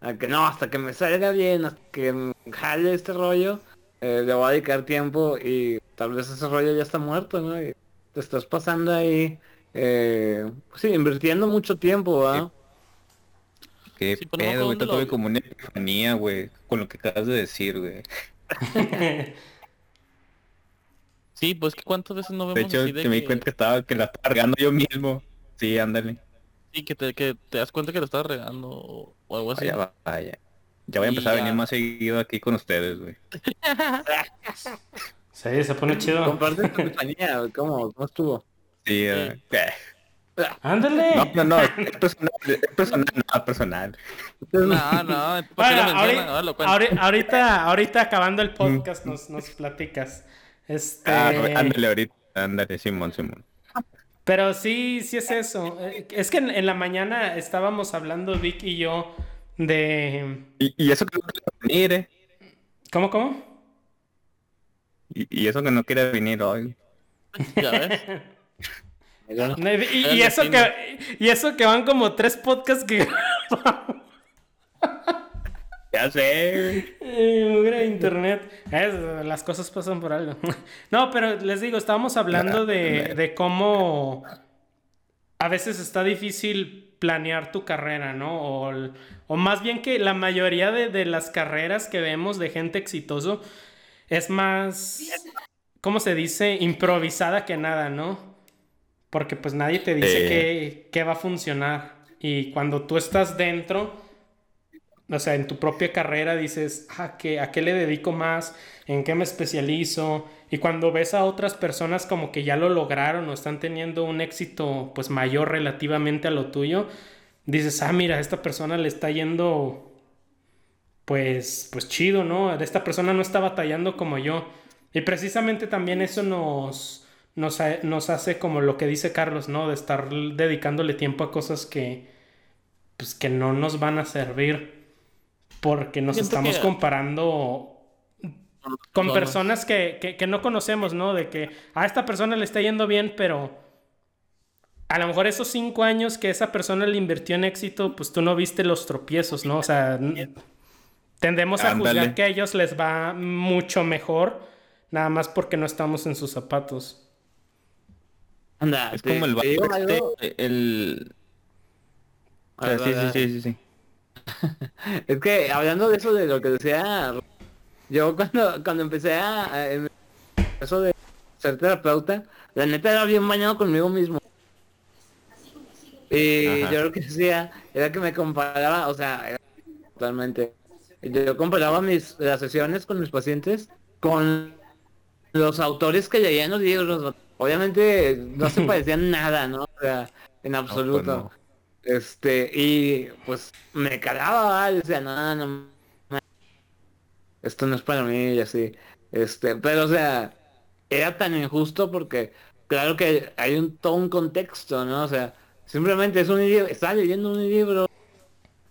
A que no, hasta que me salga bien, hasta que me jale este rollo, eh, le voy a dedicar tiempo y tal vez ese rollo ya está muerto, ¿no? Y te estás pasando ahí, eh, sí, invirtiendo mucho tiempo, ¿ah? Qué Sí, me pedo, güey, tuve como una epifanía, güey, con lo que acabas de decir, güey. Sí, pues que cuántas veces no vemos De hecho, así de que me di cuenta que estaba que la estaba cargando yo mismo. Sí, ándale. Sí, que te, que te das cuenta que lo estás regando o, algo así. Vaya, vaya. Ya voy a empezar a venir más seguido aquí con ustedes, güey. Sí, se pone chido. Comparte tu compañía, ¿cómo, ¿cómo estuvo? Sí. Ándale. No, no, no, es personal, es personal, no, personal. No, no, ¿por qué Bueno, ahorita, Ahora lo ahorita, ahorita acabando el podcast nos, nos platicas. Este, Ah, ándale ahorita, ándale, Simón, Simón. pero sí, sí es eso. Es que en, en la mañana estábamos hablando Vic y yo de... Y, y eso que no quiere venir, eh. ¿Cómo, cómo? Y, y eso que no quiere venir hoy. Ya ves. Y, eso que, y eso que van como tres podcasts que Ya sé. Eh, internet. Es- las cosas pasan por algo. No, pero les digo, estábamos hablando de, de cómo a veces está difícil planear tu carrera, ¿no? O, o más bien que la mayoría de, de las carreras que vemos de gente exitoso es más, ¿cómo se dice? Improvisada que nada, ¿no? Porque pues nadie te dice que, que va a funcionar. Y cuando tú estás dentro, o sea, en tu propia carrera dices, ah, ¿qué- ¿a qué le dedico más? ¿En qué me especializo? Y cuando ves a otras personas como que ya lo lograron o están teniendo un éxito pues mayor relativamente a lo tuyo, dices, ah, mira, a esta persona le está yendo pues, pues chido, ¿no? Esta persona no está batallando como yo. Y precisamente también eso nos, nos, ha- nos hace como lo que dice Carlos, ¿no? De estar dedicándole tiempo a cosas que, pues, que no nos van a servir porque nos Siento estamos que- comparando con Personas. personas que, que, que no conocemos, ¿no? De que a esta persona le está yendo bien, pero a lo mejor esos cinco años que esa persona le invirtió en éxito, pues tú no viste los tropiezos, ¿no? O sea, tendemos a juzgar que a ellos les va mucho mejor, nada más porque no estamos en sus zapatos. Anda, Es te- como el este, algo. el... o sea, sí, sí, sí, sí, sí. Es que hablando de eso de lo que decía, yo cuando, cuando empecé a, eso de ser terapeuta, la neta era bien bañado conmigo mismo. Y Ajá. yo lo que decía era que me comparaba, o sea, era totalmente. Yo comparaba mis las sesiones con mis pacientes con los autores que leían los libros. Obviamente no se parecían nada, ¿no? O sea, en absoluto. no. Este, y pues me calaba, ¿va? decía, no, no, no, esto no es para mí y así. Este, pero o sea, era tan injusto porque claro que hay un todo un contexto, ¿no? O sea, simplemente es un libro, estaba leyendo un libro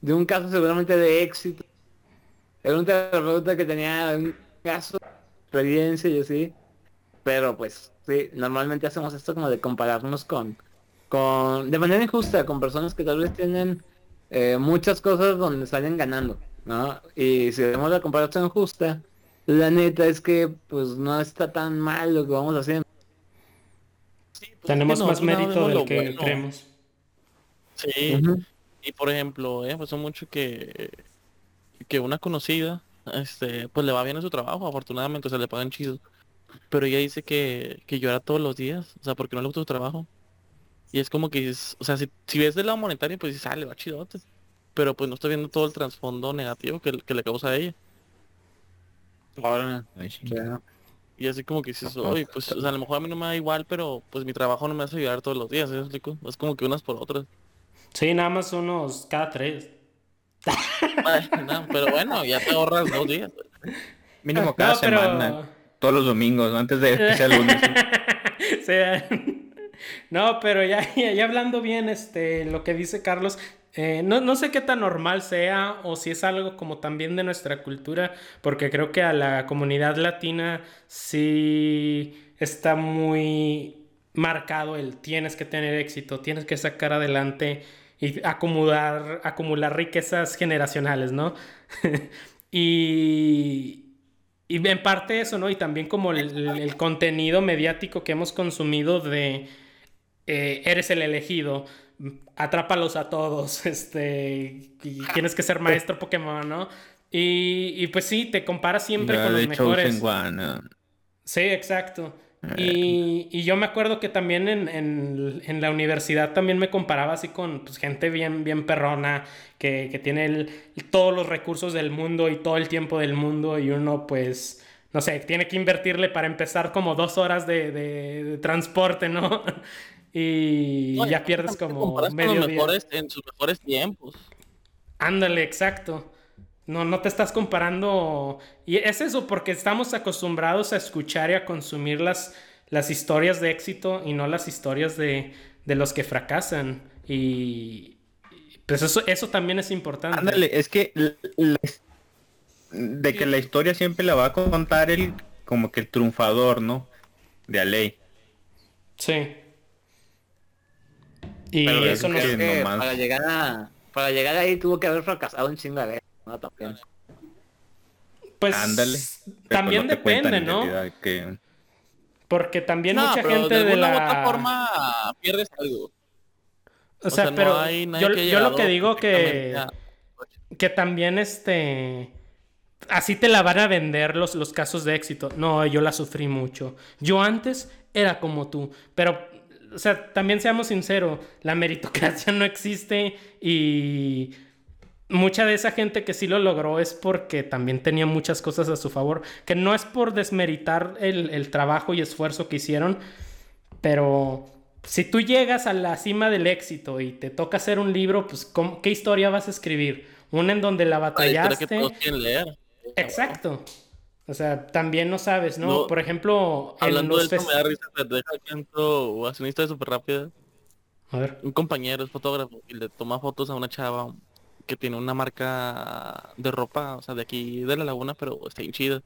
de un caso seguramente de éxito. Era un terapeuta que tenía un caso, experiencia y así. Pero pues, sí, normalmente hacemos esto como de compararnos con, con, de manera injusta, con personas que tal vez tienen eh, muchas cosas donde salen ganando, ¿no? Y si vemos la comparación justa, la neta es que pues no está tan mal lo que vamos haciendo. Tenemos que más mérito del lo que bueno. creemos. Sí. Y por ejemplo, eh, pasó mucho que que una conocida, este, pues le va bien en su trabajo, afortunadamente, o sea, le pagan chido. Pero ella dice que, que llora todos los días, o sea, porque no le gusta su trabajo. Y es como que, dices, o sea, si, si ves del lado monetario, pues dices, ah, le va chidote. Pero pues no estoy viendo todo el trasfondo negativo que, que le causa a ella. Ahora, Y así como que dices, oye, pues, o sea, a lo mejor a mí no me da igual, pero pues mi trabajo no me hace llorar todos los días, ¿sí? Es como que unas por otras. Sí, nada más unos cada tres. Ay, no, pero bueno, ya te ahorras dos días. Mínimo cada No, pero- semana. Todos los domingos, antes de que sea lunes. Sí. No, pero ya, ya, ya hablando bien, este, lo que dice Carlos, eh, no, no sé qué tan normal sea o si es algo como también de nuestra cultura, porque creo que a la comunidad latina sí está muy marcado el tienes que tener éxito, tienes que sacar adelante y acumular, acumular riquezas generacionales, ¿no? y, y en parte eso, ¿no? Y también como el, el contenido mediático que hemos consumido de eh, eres el elegido, atrápalos a todos, este, y tienes que ser maestro Pokémon, ¿no? Y, y pues sí, te comparas siempre con los mejores. One, ah. Sí, exacto. Y, y yo me acuerdo que también en, en- en la universidad también me comparaba así con pues, gente bien, bien perrona, que, que tiene el- todos los recursos del mundo y todo el tiempo del mundo y uno pues, no sé, tiene que invertirle para empezar como dos horas de, de- de transporte, ¿no? y No, ya pierdes como con medio día. mejores en sus mejores tiempos. Ándale, exacto. No, no te estás comparando. Y es eso, porque estamos acostumbrados a escuchar y a consumir las, las historias de éxito y no las historias de, de los que fracasan. Y pues eso, eso también es importante. Ándale, es que la- de que la historia siempre la va a contar el como que el triunfador, ¿no? De a ley. Sí. Y Pero es eso no... que- Creo que nomás- para llegar a para llegar ahí tuvo que haber fracasado un chingo de veces, ¿no? También. Pues Ándale. También no depende, en ¿no? que- Porque también No, mucha pero gente de de, alguna la... u otra forma pierdes algo. O O sea, no pero hay nadie yo, que haya yo lo que digo que... a- que también este así te la van a vender los, los casos de éxito. No, yo la sufrí mucho. Yo antes era como tú, pero o sea, también seamos sinceros, la meritocracia no existe y mucha de esa gente que sí lo logró es porque también tenía muchas cosas a su favor, que no es por desmeritar el, el trabajo y esfuerzo que hicieron, pero si tú llegas a la cima del éxito y te toca hacer un libro, pues ¿cómo- ¿qué historia vas a escribir? Una en donde la que batallaste. todos quieren leer. Exacto. O sea, también no sabes, ¿no? No, Por ejemplo, en Hablando de fes- me da risa, te deja que entro o hace una historia súper rápida. A ver. Un compañero es fotógrafo y le toma fotos a una chava que tiene una marca de ropa, o sea, de aquí de la laguna, pero está bien chida.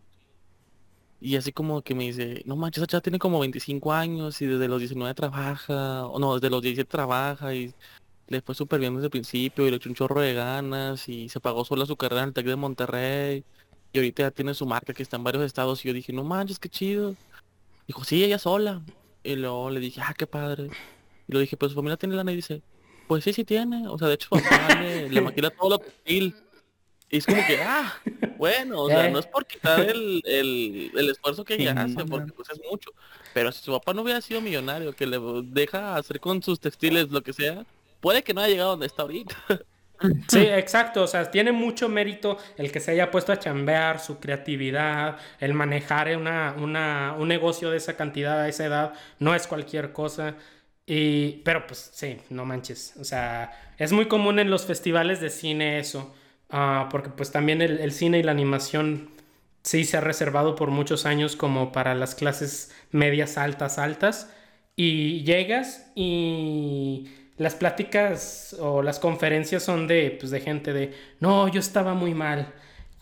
Y así como que me dice, no manches, esa tiene como 25 años y desde los 19 trabaja, o no, desde los 17 trabaja y le fue súper bien desde el principio y le echó un chorro de ganas y se pagó sola su carrera en el TEC de Monterrey y ahorita ya tiene su marca que está en varios estados y yo dije, no manches, qué chido. Dijo, sí, ella sola. Y luego le dije, ah, qué padre. Y le dije, pues su familia tiene lana y dice, pues sí, sí tiene. O sea, de hecho papá le, le maquila todo lo textil. Y es como que, ah, bueno, o sea, Eh. no es por quitar el, el, el esfuerzo que ella hace, porque pues es mucho. Pero si su papá no hubiera sido millonario, que le deja hacer con sus textiles lo que sea, puede que no haya llegado donde está ahorita. Sí, exacto. O sea, tiene mucho mérito el que se haya puesto a chambear, su creatividad, el manejar una, una, un negocio de esa cantidad a esa edad, no es cualquier cosa. Y, pero pues sí, no manches. O sea, es muy común en los festivales de cine eso. ah, porque pues también el, el cine y la animación sí se ha reservado por muchos años como para las clases medias, altas, altas. Y llegas y las pláticas o las conferencias son de, pues, de gente de, no, yo estaba muy mal,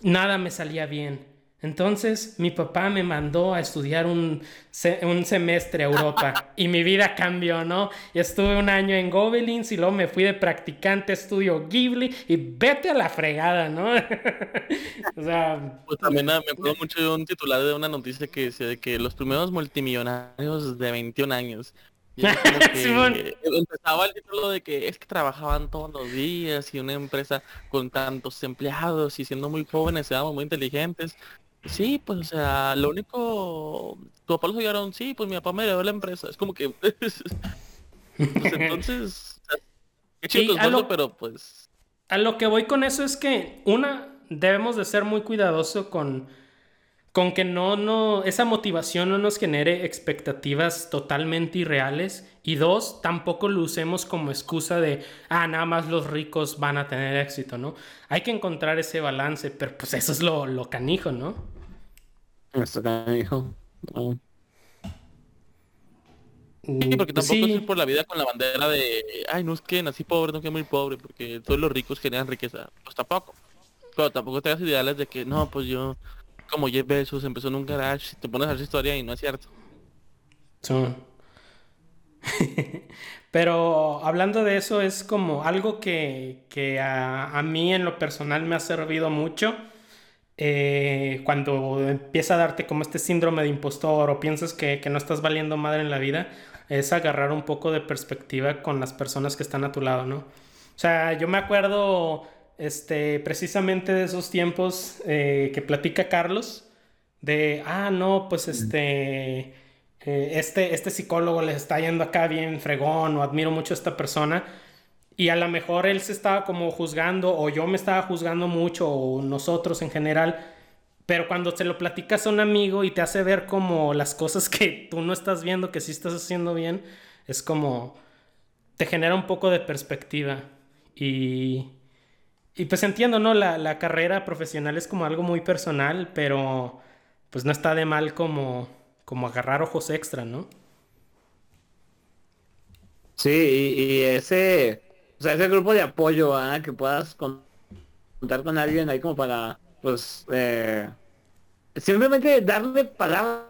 nada me salía bien. Entonces mi papá me mandó a estudiar un, se- un semestre a Europa y mi vida cambió, ¿no? Y estuve un año en Gobelins y luego me fui de practicante estudio Ghibli y vete a la fregada, ¿no? o sea, Pues también ah, me acuerdo mucho de un titular de una noticia que decía de que los primeros multimillonarios de 21 años. Que empezaba el título de que es que trabajaban todos los días y una empresa con tantos empleados y siendo muy jóvenes, éramos muy inteligentes. Sí, pues o sea, lo único, tu papá los ayudaron, sí, pues mi papá me dio la empresa. Es como que, pues, entonces, qué chido a lo- pero pues, A lo que voy con eso es que, una, debemos de ser muy cuidadosos con, con que no, no, esa motivación no nos genere expectativas totalmente irreales. Y dos, tampoco lo usemos como excusa de, ah, nada más los ricos van a tener éxito, ¿no? Hay que encontrar ese balance, pero pues eso es lo, lo canijo, ¿no? Esto que dijo. No. Sí, porque tampoco Sí. es ir por la vida con la bandera de, ay, no es que nací pobre, no que muy pobre, porque todos los ricos generan riqueza. Pues tampoco. Pero tampoco te hagas ideales de que, no, pues yo, como Jeff Bezos, empezó en un garage, te pones a hacer historia y no es cierto. Pero hablando de eso, es como algo que, que a, a mí en lo personal me ha servido mucho. eh, cuando empieza a darte como este síndrome de impostor o piensas que, que no estás valiendo madre en la vida, es agarrar un poco de perspectiva con las personas que están a tu lado, ¿no? O sea, yo me acuerdo este, precisamente de esos tiempos eh, que platica Carlos, de, ah, no, pues este, eh, este, este psicólogo les está yendo acá bien fregón o admiro mucho a esta persona. Y a lo mejor él se estaba como juzgando o yo me estaba juzgando mucho o nosotros en general. Pero cuando se lo platicas a un amigo y te hace ver como las cosas que tú no estás viendo, que sí estás haciendo bien, es como te genera un poco de perspectiva. Y, y pues entiendo, ¿no? La, la carrera profesional es como algo muy personal, pero pues no está de mal como, como agarrar ojos extra, ¿no? Sí, y, ese, o sea, ese grupo de apoyo, ¿ah? que puedas con- contar con alguien ahí como para, pues, eh, simplemente darle palabras,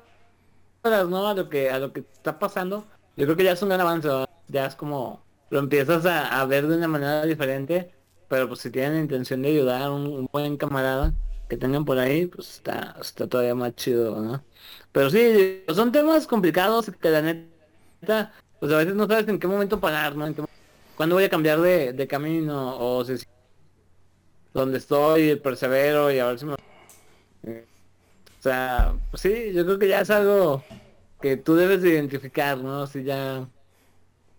¿no? A lo que, a lo que está pasando. Yo creo que ya es un gran avance, ¿verdad? ya es como, lo empiezas a ver de una manera diferente, pero pues si tienen la intención de ayudar a un, buen camarada que tengan por ahí, pues está, está todavía más chido, ¿no? Pero sí, son temas complicados que la neta, pues a veces no sabes en qué momento parar, ¿no? En qué cuándo voy a cambiar de, de camino o si donde estoy, persevero y a ver si me... O sea, pues sí, yo creo que ya es algo que tú debes de identificar, ¿no? Si ya...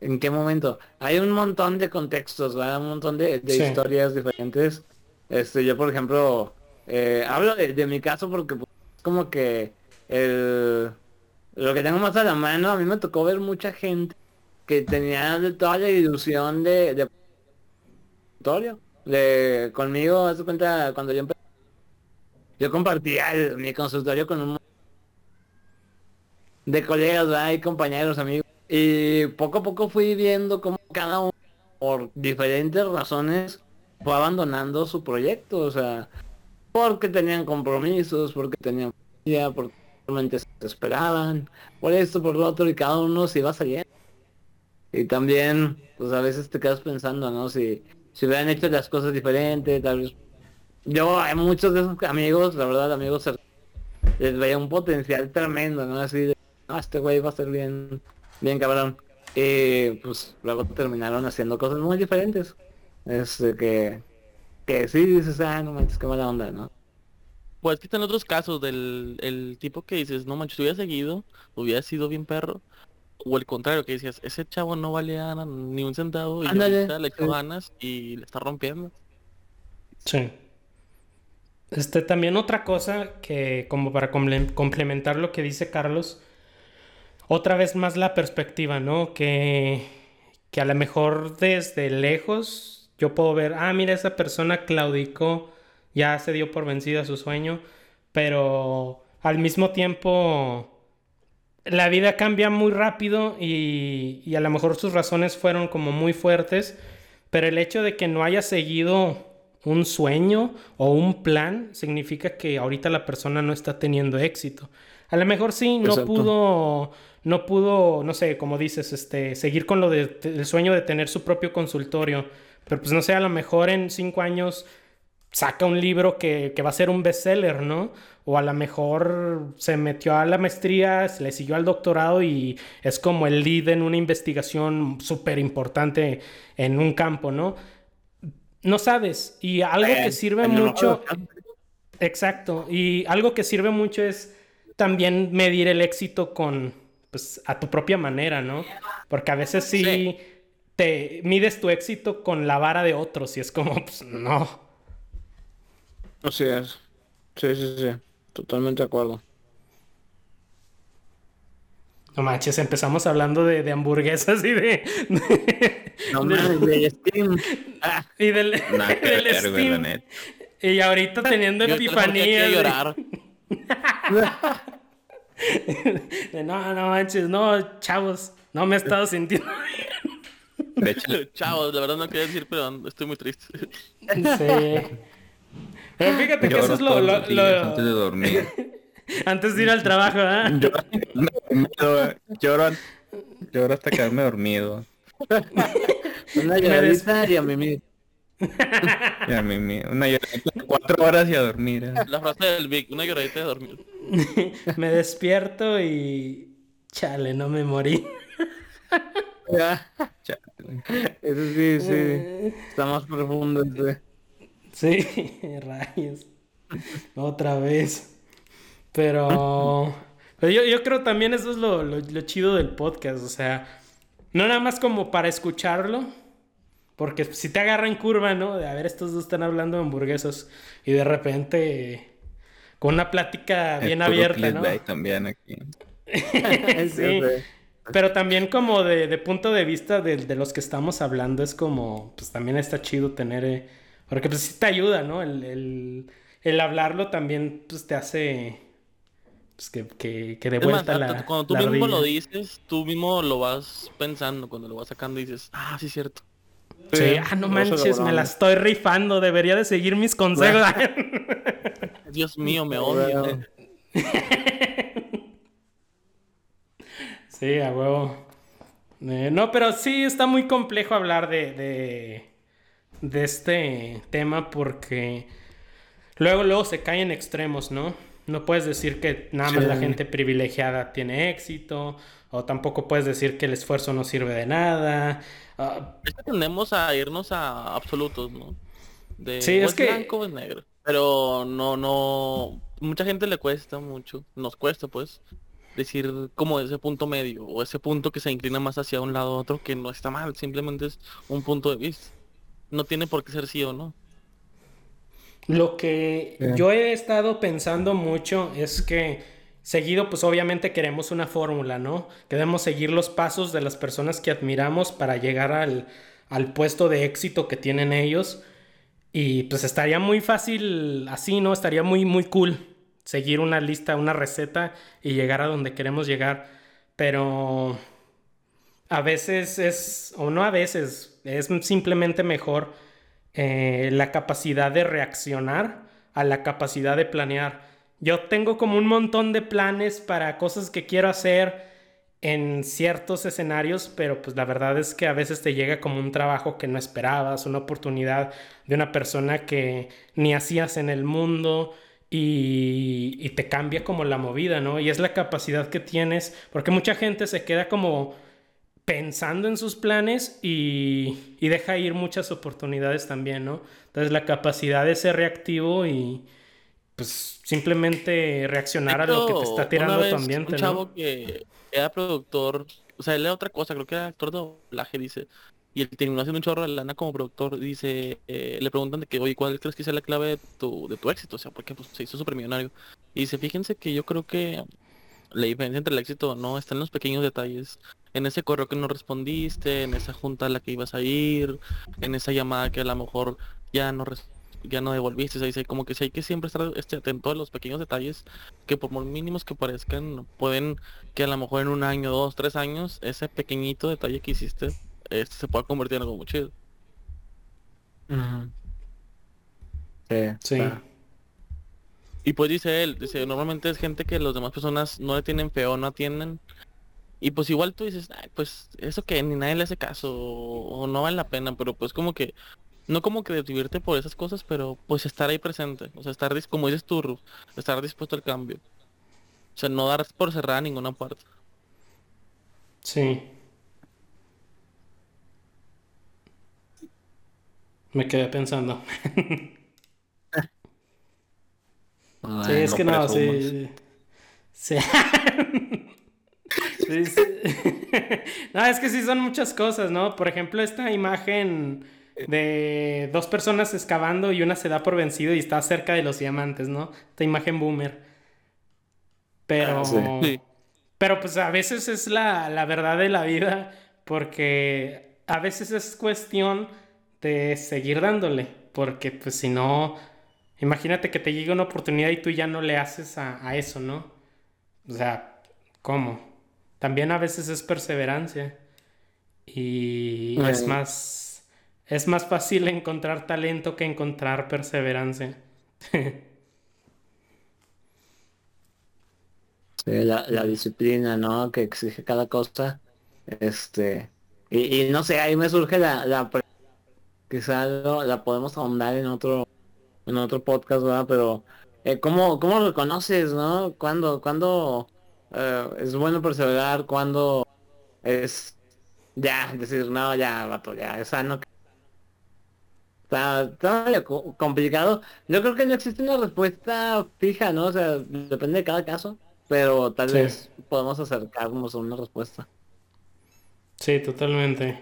¿En qué momento? Hay un montón de contextos, ¿verdad? Un montón de, de Sí. historias diferentes. Este, yo por ejemplo, eh, hablo de, de mi caso porque pues, es como que el, lo que tengo más a la mano, a mí me tocó ver mucha gente que tenía de toda la ilusión de, de. De conmigo, haz cuenta, cuando yo empecé, yo compartía el- mi consultorio con un de colegas, ¿verdad? y compañeros, amigos. Y poco a poco fui viendo cómo cada uno, por diferentes razones, fue abandonando su proyecto. O sea, porque tenían compromisos, porque tenían familia, porque realmente se esperaban, por esto, por lo otro, y cada uno se iba saliendo. Y también, pues a veces te quedas pensando, ¿no? Si, si hubieran hecho las cosas diferentes, tal vez... Yo, hay muchos de esos amigos, la verdad, amigos, les veía un potencial tremendo, ¿no? Así de, ah, este güey va a ser bien, bien cabrón. Y pues luego terminaron haciendo cosas muy diferentes. Este, que, que sí dices, ah, no manches, qué mala onda, ¿no? Pues que están otros casos del el tipo que dices, no manches, hubiera seguido, hubiera sido bien perro. O el contrario, que decías, ese chavo no valía na- ni un centavo y ahorita le echó ganas y le está rompiendo. Sí. Este, también otra cosa que como para comple- complementar lo que dice Carlos, otra vez más la perspectiva, ¿no? Que, que a lo mejor desde lejos yo puedo ver, ah, mira, esa persona claudicó, ya se dio por vencida su sueño, pero al mismo tiempo la vida cambia muy rápido y, y a lo mejor sus razones fueron como muy fuertes, pero el hecho de que no haya seguido un sueño o un plan significa que ahorita la persona no está teniendo éxito. A lo mejor sí, no Exacto. pudo, no pudo, no sé, como dices, este, seguir con lo de- del sueño de tener su propio consultorio, pero pues no sé, a lo mejor en cinco años saca un libro que, que va a ser un bestseller, ¿no? O a lo mejor se metió a la maestría, se le siguió al doctorado y es como el lead en una investigación súper importante en un campo, ¿no? No sabes. Y algo que Eh, sirve mucho, exacto, y algo que sirve mucho es también medir el éxito con, pues, a tu propia manera, ¿no? Porque a veces sí, Sí. te mides tu éxito con la vara de otros y es como, pues, no. Así es. Sí, sí, sí. Totalmente de acuerdo. No manches, empezamos hablando de, de hamburguesas y de. No mames, de Steam. Ah, y del, del ver, Steam. Y ahorita teniendo Yo creo que aquí epifanía. a de- llorar. De, no, no manches, no, chavos, no me he estado sintiendo. De hecho, Chavos, la verdad no quería decir, pero estoy muy triste. sí. Pero fíjate que eso es lo, antes de dormir. antes de ir al trabajo, ¿ah? Lloro, dormido, lloro, lloro hasta quedarme dormido. una Me lloradita y a mí Y a mí, mi- una lloradita de cuatro horas y a dormir. ¿eh? La frase del Vic, una lloradita de dormir. me despierto y. Chale, no me morí. Chale. Eso sí, sí. Está más profundo ese. Sí, rayos. Otra vez. Pero. Pero yo, yo creo también eso es lo, lo, lo chido del podcast, o sea, no nada más como para escucharlo, porque si te agarran curva, ¿no? De a ver, estos dos están hablando de hamburguesas y de repente con una plática Es bien abierta, ¿no? también aquí. Sí. Pero también como de, de punto de vista de, de los que estamos hablando, es como, pues también está chido tener, eh, porque pues sí te ayuda, ¿no? El, el, el hablarlo también pues te hace, pues que, que, que de Es más, vuelta la, cuando tú la mismo ardilla. lo dices, tú mismo lo vas pensando, cuando lo vas sacando y dices, ah, sí, cierto. Sí, ah, no manches, me la estoy rifando, debería de seguir mis consejos. Dios mío, me odio. Bueno. Sí, a huevo. Eh, no, pero sí está muy complejo hablar de, de, de este tema porque luego, luego se cae en extremos, ¿no? No puedes decir que nada más Sí. la gente privilegiada tiene éxito, o tampoco puedes decir que el esfuerzo no sirve de nada. Ah, Es que tendemos a irnos a absolutos, ¿no? De Sí, o es que- blanco o es negro. Pero no, no. Mucha gente le cuesta mucho. Nos cuesta, pues. Decir como ese punto medio. O ese punto que se inclina más hacia un lado u otro. Que no está mal. Simplemente es un punto de vista. No tiene por qué ser sí o no. Lo que Sí. yo he estado pensando mucho es que seguido, pues obviamente queremos una fórmula, ¿no? Queremos seguir los pasos de las personas que admiramos para llegar al, al puesto de éxito que tienen ellos. Y pues estaría muy fácil así, ¿no? Estaría muy, muy cool seguir una lista, una receta y llegar a donde queremos llegar. Pero a veces es, o no a veces, es simplemente mejor eh, la capacidad de reaccionar a la capacidad de planear. Yo tengo como un montón de planes para cosas que quiero hacer en ciertos escenarios, pero pues la verdad es que a veces te llega como un trabajo que no esperabas, una oportunidad de una persona que ni hacías en el mundo y, te cambia como la movida, ¿no? Y es la capacidad que tienes, porque mucha gente se queda como pensando en sus planes y, y deja ir muchas oportunidades también, ¿no? Entonces la capacidad de ser reactivo y pues simplemente reaccionar a lo que te está una tirando tu vez ambiente, Un ¿no? chavo que era productor, o sea, él era otra cosa, creo que era actor de doblaje, dice. Y él terminó haciendo un chorro de lana como productor. Dice, eh, le preguntan de que, oye, ¿cuál crees que sea la clave de tu, de tu éxito? O sea, porque pues, se hizo súper millonario. Y dice, fíjense que yo creo que la diferencia entre el éxito o no está en los pequeños detalles. En ese correo que no respondiste, en esa junta a la que ibas a ir, en esa llamada que a lo mejor ya no res- ya no devolviste. O sea, dice, como que sí hay que siempre estar este, atento a los pequeños detalles que por muy mínimos que parezcan, pueden que a lo mejor en un año, dos, tres años, ese pequeñito detalle que hiciste este, se pueda convertir en algo muy chido. Sí. Sí. claro. Y pues dice él, dice, normalmente es gente que las demás personas no le tienen feo, no atienden. Y pues igual tú dices, "Ay, pues eso que ni nadie le hace caso o no vale la pena, pero pues como que, no como que desvivirte por esas cosas, pero pues estar ahí presente, o sea, estar, dis- como dices tú, Ruf, estar dispuesto al cambio. O sea, no dar por cerrada ninguna parte. Sí. Me quedé pensando. Sí, es que no, presumas. sí. Sí. Sí, sí. No, es que sí son muchas cosas, ¿no? Por ejemplo, esta imagen de dos personas excavando y una se da por vencido y está cerca de los diamantes, ¿no? Esta imagen boomer. Pero... Ah, sí. Sí. Pero pues a veces es la, la verdad de la vida porque a veces es cuestión de seguir dándole, porque pues si no, imagínate que te llegue una oportunidad y tú ya no le haces a, a eso, ¿no? O sea, ¿cómo? También a veces es perseverancia y es más, es más fácil encontrar talento que encontrar perseverancia. Sí, la, disciplina, ¿no? Que exige cada cosa. Este. Y, no sé, ahí me surge la, la quizá lo- la podemos ahondar en otro, en otro podcast, ¿verdad? Pero eh, ¿cómo, ¿cómo reconoces, no? ¿Cuándo, cuándo eh, es bueno perseverar? ¿Cuándo es ya decir, no, ya, vato, ya, es sano? Está, está complicado. Yo creo que no existe una respuesta fija, ¿no? O sea, depende de cada caso. pero tal Sí. vez podemos acercarnos a una respuesta. Sí, totalmente.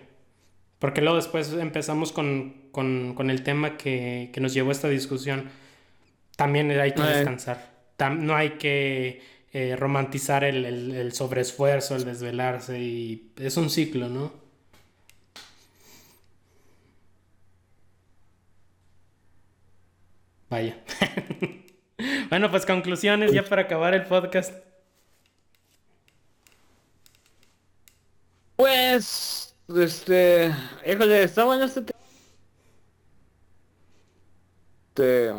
Porque luego después empezamos con, con- con el tema que, que nos llevó a esta discusión. También hay que Eh. descansar. Tam- no hay que eh, romantizar el, el, el sobreesfuerzo, el desvelarse. Y es un ciclo, ¿no? Vaya. Bueno, pues conclusiones ya para acabar el podcast. Pues, este, híjole, está bueno este tema. Este,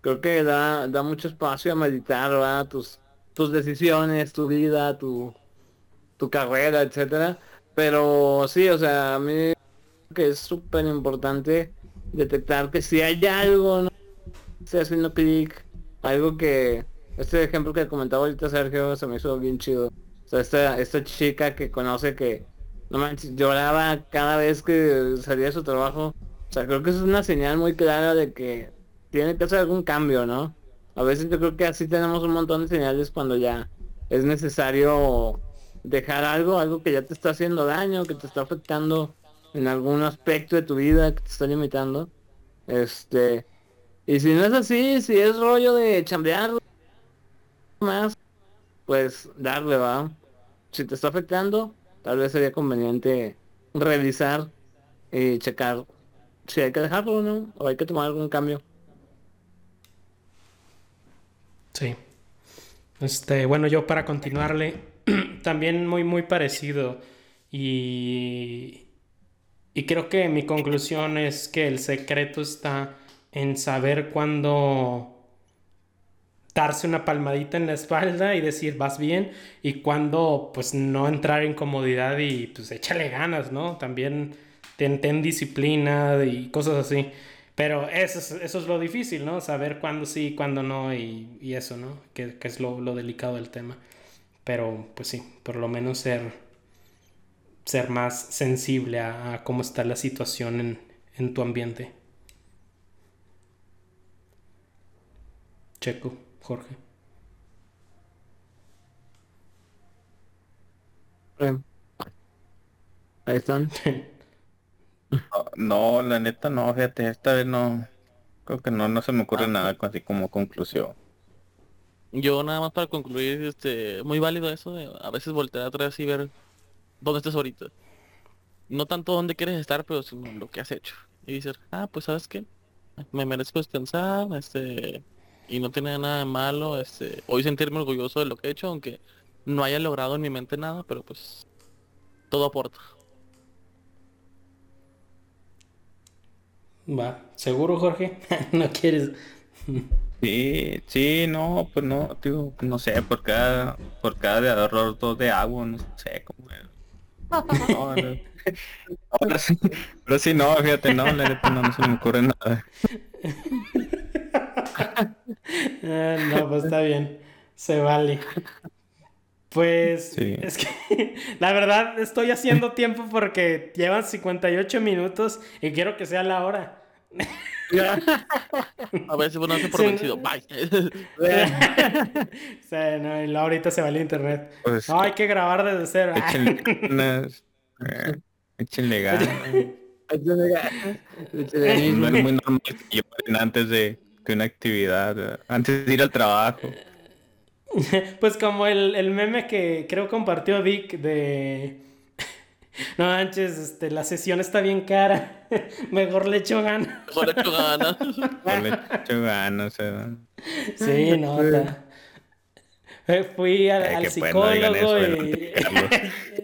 creo que da, da mucho espacio a meditar, ¿verdad? Tus, tus decisiones, tu vida, tu, tu carrera, etcétera. Pero sí, o sea, a mí creo que es súper importante detectar que si hay algo, ¿no? Esté haciendo clic, algo que, este ejemplo que comentaba ahorita Sergio se me hizo bien chido. O sea, esta, esta chica que conoce que, no manches, lloraba cada vez que salía de su trabajo. O sea, creo que es una señal muy clara de que tiene que hacer algún cambio, ¿no? A veces yo creo que así tenemos un montón de señales cuando ya es necesario dejar algo, algo que ya te está haciendo daño, que te está afectando en algún aspecto de tu vida, que te está limitando. Este, y si no es así, si es rollo de chambear más, pues darle, va. Si te está afectando, tal vez sería conveniente revisar y checar si hay que dejarlo o no, o hay que tomar algún cambio. Sí. Este, bueno, yo para continuarle, también muy, muy parecido. Y, y creo que mi conclusión es que el secreto está en saber cuándo darse una palmadita en la espalda y decir vas bien y cuándo pues no entrar en comodidad y pues échale ganas, ¿no? También ten, ten disciplina y cosas así. Pero eso es, eso es lo difícil, ¿no? Saber cuándo sí, cuándo no y, y eso, ¿no? Que, que es lo, lo delicado del tema. Pero pues sí, por lo menos ser, ser más sensible a, a cómo está la situación en, en tu ambiente. Checo, Jorge. Eh, Ahí están. No, la neta no, fíjate, esta vez no. Creo que no, no se me ocurre nada así como conclusión. Yo nada más para concluir, este, muy válido eso de a veces voltear atrás y ver dónde estás ahorita. No tanto dónde quieres estar, pero sino lo que has hecho. Y dices, ah, pues sabes qué, me merezco descansar, este, y no tiene nada de malo, este, hoy sentirme orgulloso de lo que he hecho, aunque no haya logrado en mi mente nada, pero pues todo aporta. Va, ¿seguro, Jorge? ¿No quieres? Sí, sí, no, pues no, digo, no sé, por cada, por cada de error dos de agua, no sé cómo es. No, no. Ahora sí, pero sí, no, fíjate, no, la neta no, no se me ocurre nada. Ah, no, pues está bien. Se vale. Pues Sí. es que la verdad estoy haciendo tiempo porque llevan 58 minutos y quiero que sea la hora. A veces bueno, hace por Sí. vencido, bye. Sea, no, y la ahorita se va el internet. Pues No, hay que grabar desde cero. échenle ganas, eh, échenle ganas. Échale ganas, Es muy normal que lloren antes de, de una actividad, ¿verdad? antes de ir al trabajo. Pues como el, el meme que creo compartió Vic de... No manches, este, la sesión está bien cara. Mejor le echo ganas. Mejor hecho ganas. No le echo ganas, ¿verdad? Sí, no, ta- Eh, Fui al, Ay, al qué pues, no digan psicólogo eso, y... eh.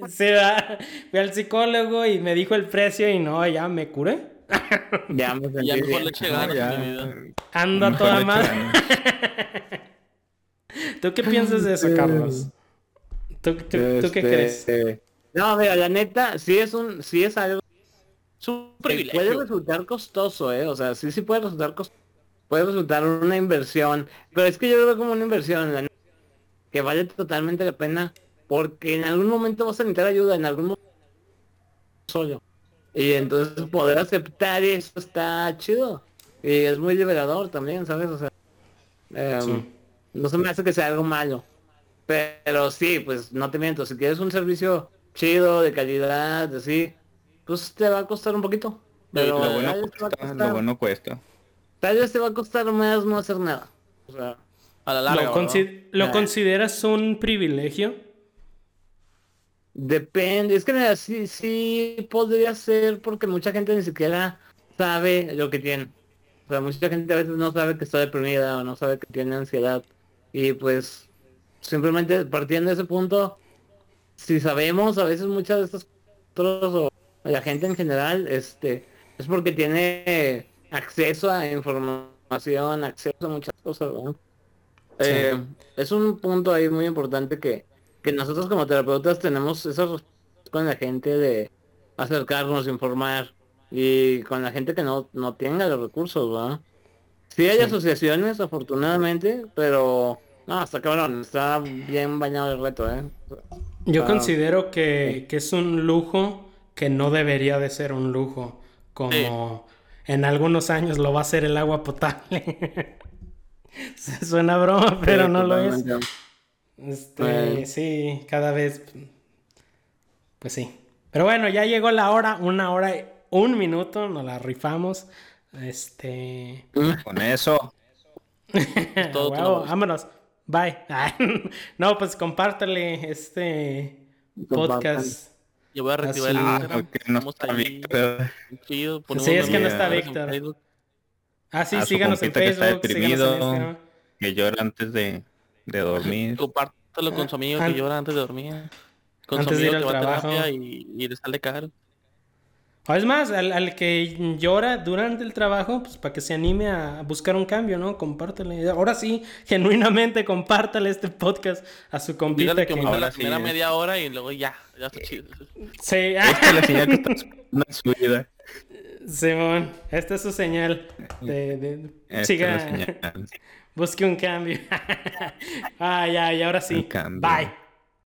Sí, va. Fui al psicólogo y me dijo el precio y no, ya me curé. Ya me sentí Ya mejor bien. le eché No, ganas ya, en mi vida. Ando a mejor toda madre. ¿Tú qué piensas de eso, Carlos? ¿Tú, tú- tú qué Este, crees? No, mira, la neta, sí es un, sí es algo Es un que puede privilegio. resultar costoso, eh. O sea, sí, sí puede resultar costoso. Puede resultar una inversión. Pero es que yo lo veo como una inversión, la neta, que vale totalmente la pena. Porque en algún momento vas a necesitar ayuda, en algún momento solo. Y entonces poder aceptar eso está chido. Y es muy liberador también, ¿sabes? O sea, em, Sí. no se me hace que sea algo malo. Pero sí, pues no te miento, si quieres un servicio chido, de calidad, así, pues te va a costar un poquito. Pero lo bueno tal vez te va a cuesta, costar- lo bueno cuesta. tal vez te va a costar más no hacer nada. O sea, A la larga, ¿Lo, ¿verdad? consi- ¿lo consideras un privilegio? Depende, es que sí, sí podría ser porque mucha gente ni siquiera sabe lo que tiene. O sea, mucha gente a veces no sabe que está deprimida o no sabe que tiene ansiedad. Y pues simplemente partiendo de ese punto, si sabemos a veces muchas de estas cosas o la gente en general, este, es porque tiene acceso a información, acceso a muchas cosas. Sí. Eh, es un punto ahí muy importante que, que nosotros como terapeutas tenemos responsabilidad con la gente de acercarnos, informar y con la gente que no, no tenga los recursos, ¿verdad? Sí hay Sí. asociaciones, afortunadamente, pero no, está cabrón, está bien bañado el reto, ¿eh? Yo Ah, considero que, que es un lujo que no debería de ser un lujo, como en algunos años lo va a ser el agua potable. Se Suena broma, pero Sí, no lo es. Este, Eh. sí, cada vez, pues sí. Pero bueno, ya llegó la hora, una hora, y un minuto, nos la rifamos. Este, Con eso, todo, Wow, vámonos. Bye. no, pues compártele este podcast. Yo voy a reactivar Así. el ah, Instagram. porque no está ahí, Víctor. Sí, es que no está Víctor. en Facebook. Ah, sí, síganos en compita que está Facebook, síganos en deprimido. Instagram. Que llora antes de, de dormir. Compártelo con su amigo que llora antes de dormir. Con Antes su de ir amigo que al va a trabajo. terapia y, y le sale caro. O es más, al, al que llora durante el trabajo, pues para que se anime a buscar un cambio, ¿no? Compártele. Ahora sí, genuinamente compártale este podcast a su compita Dígale que... que la sí, primera media hora y luego ya, ya está chido. Sí, Esta es la señal que está su vida. Simón, esta es su señal de... de- Esta siga, es la señal. Busque un cambio. ah, ya, y ahora sí. Un cambio. Bye.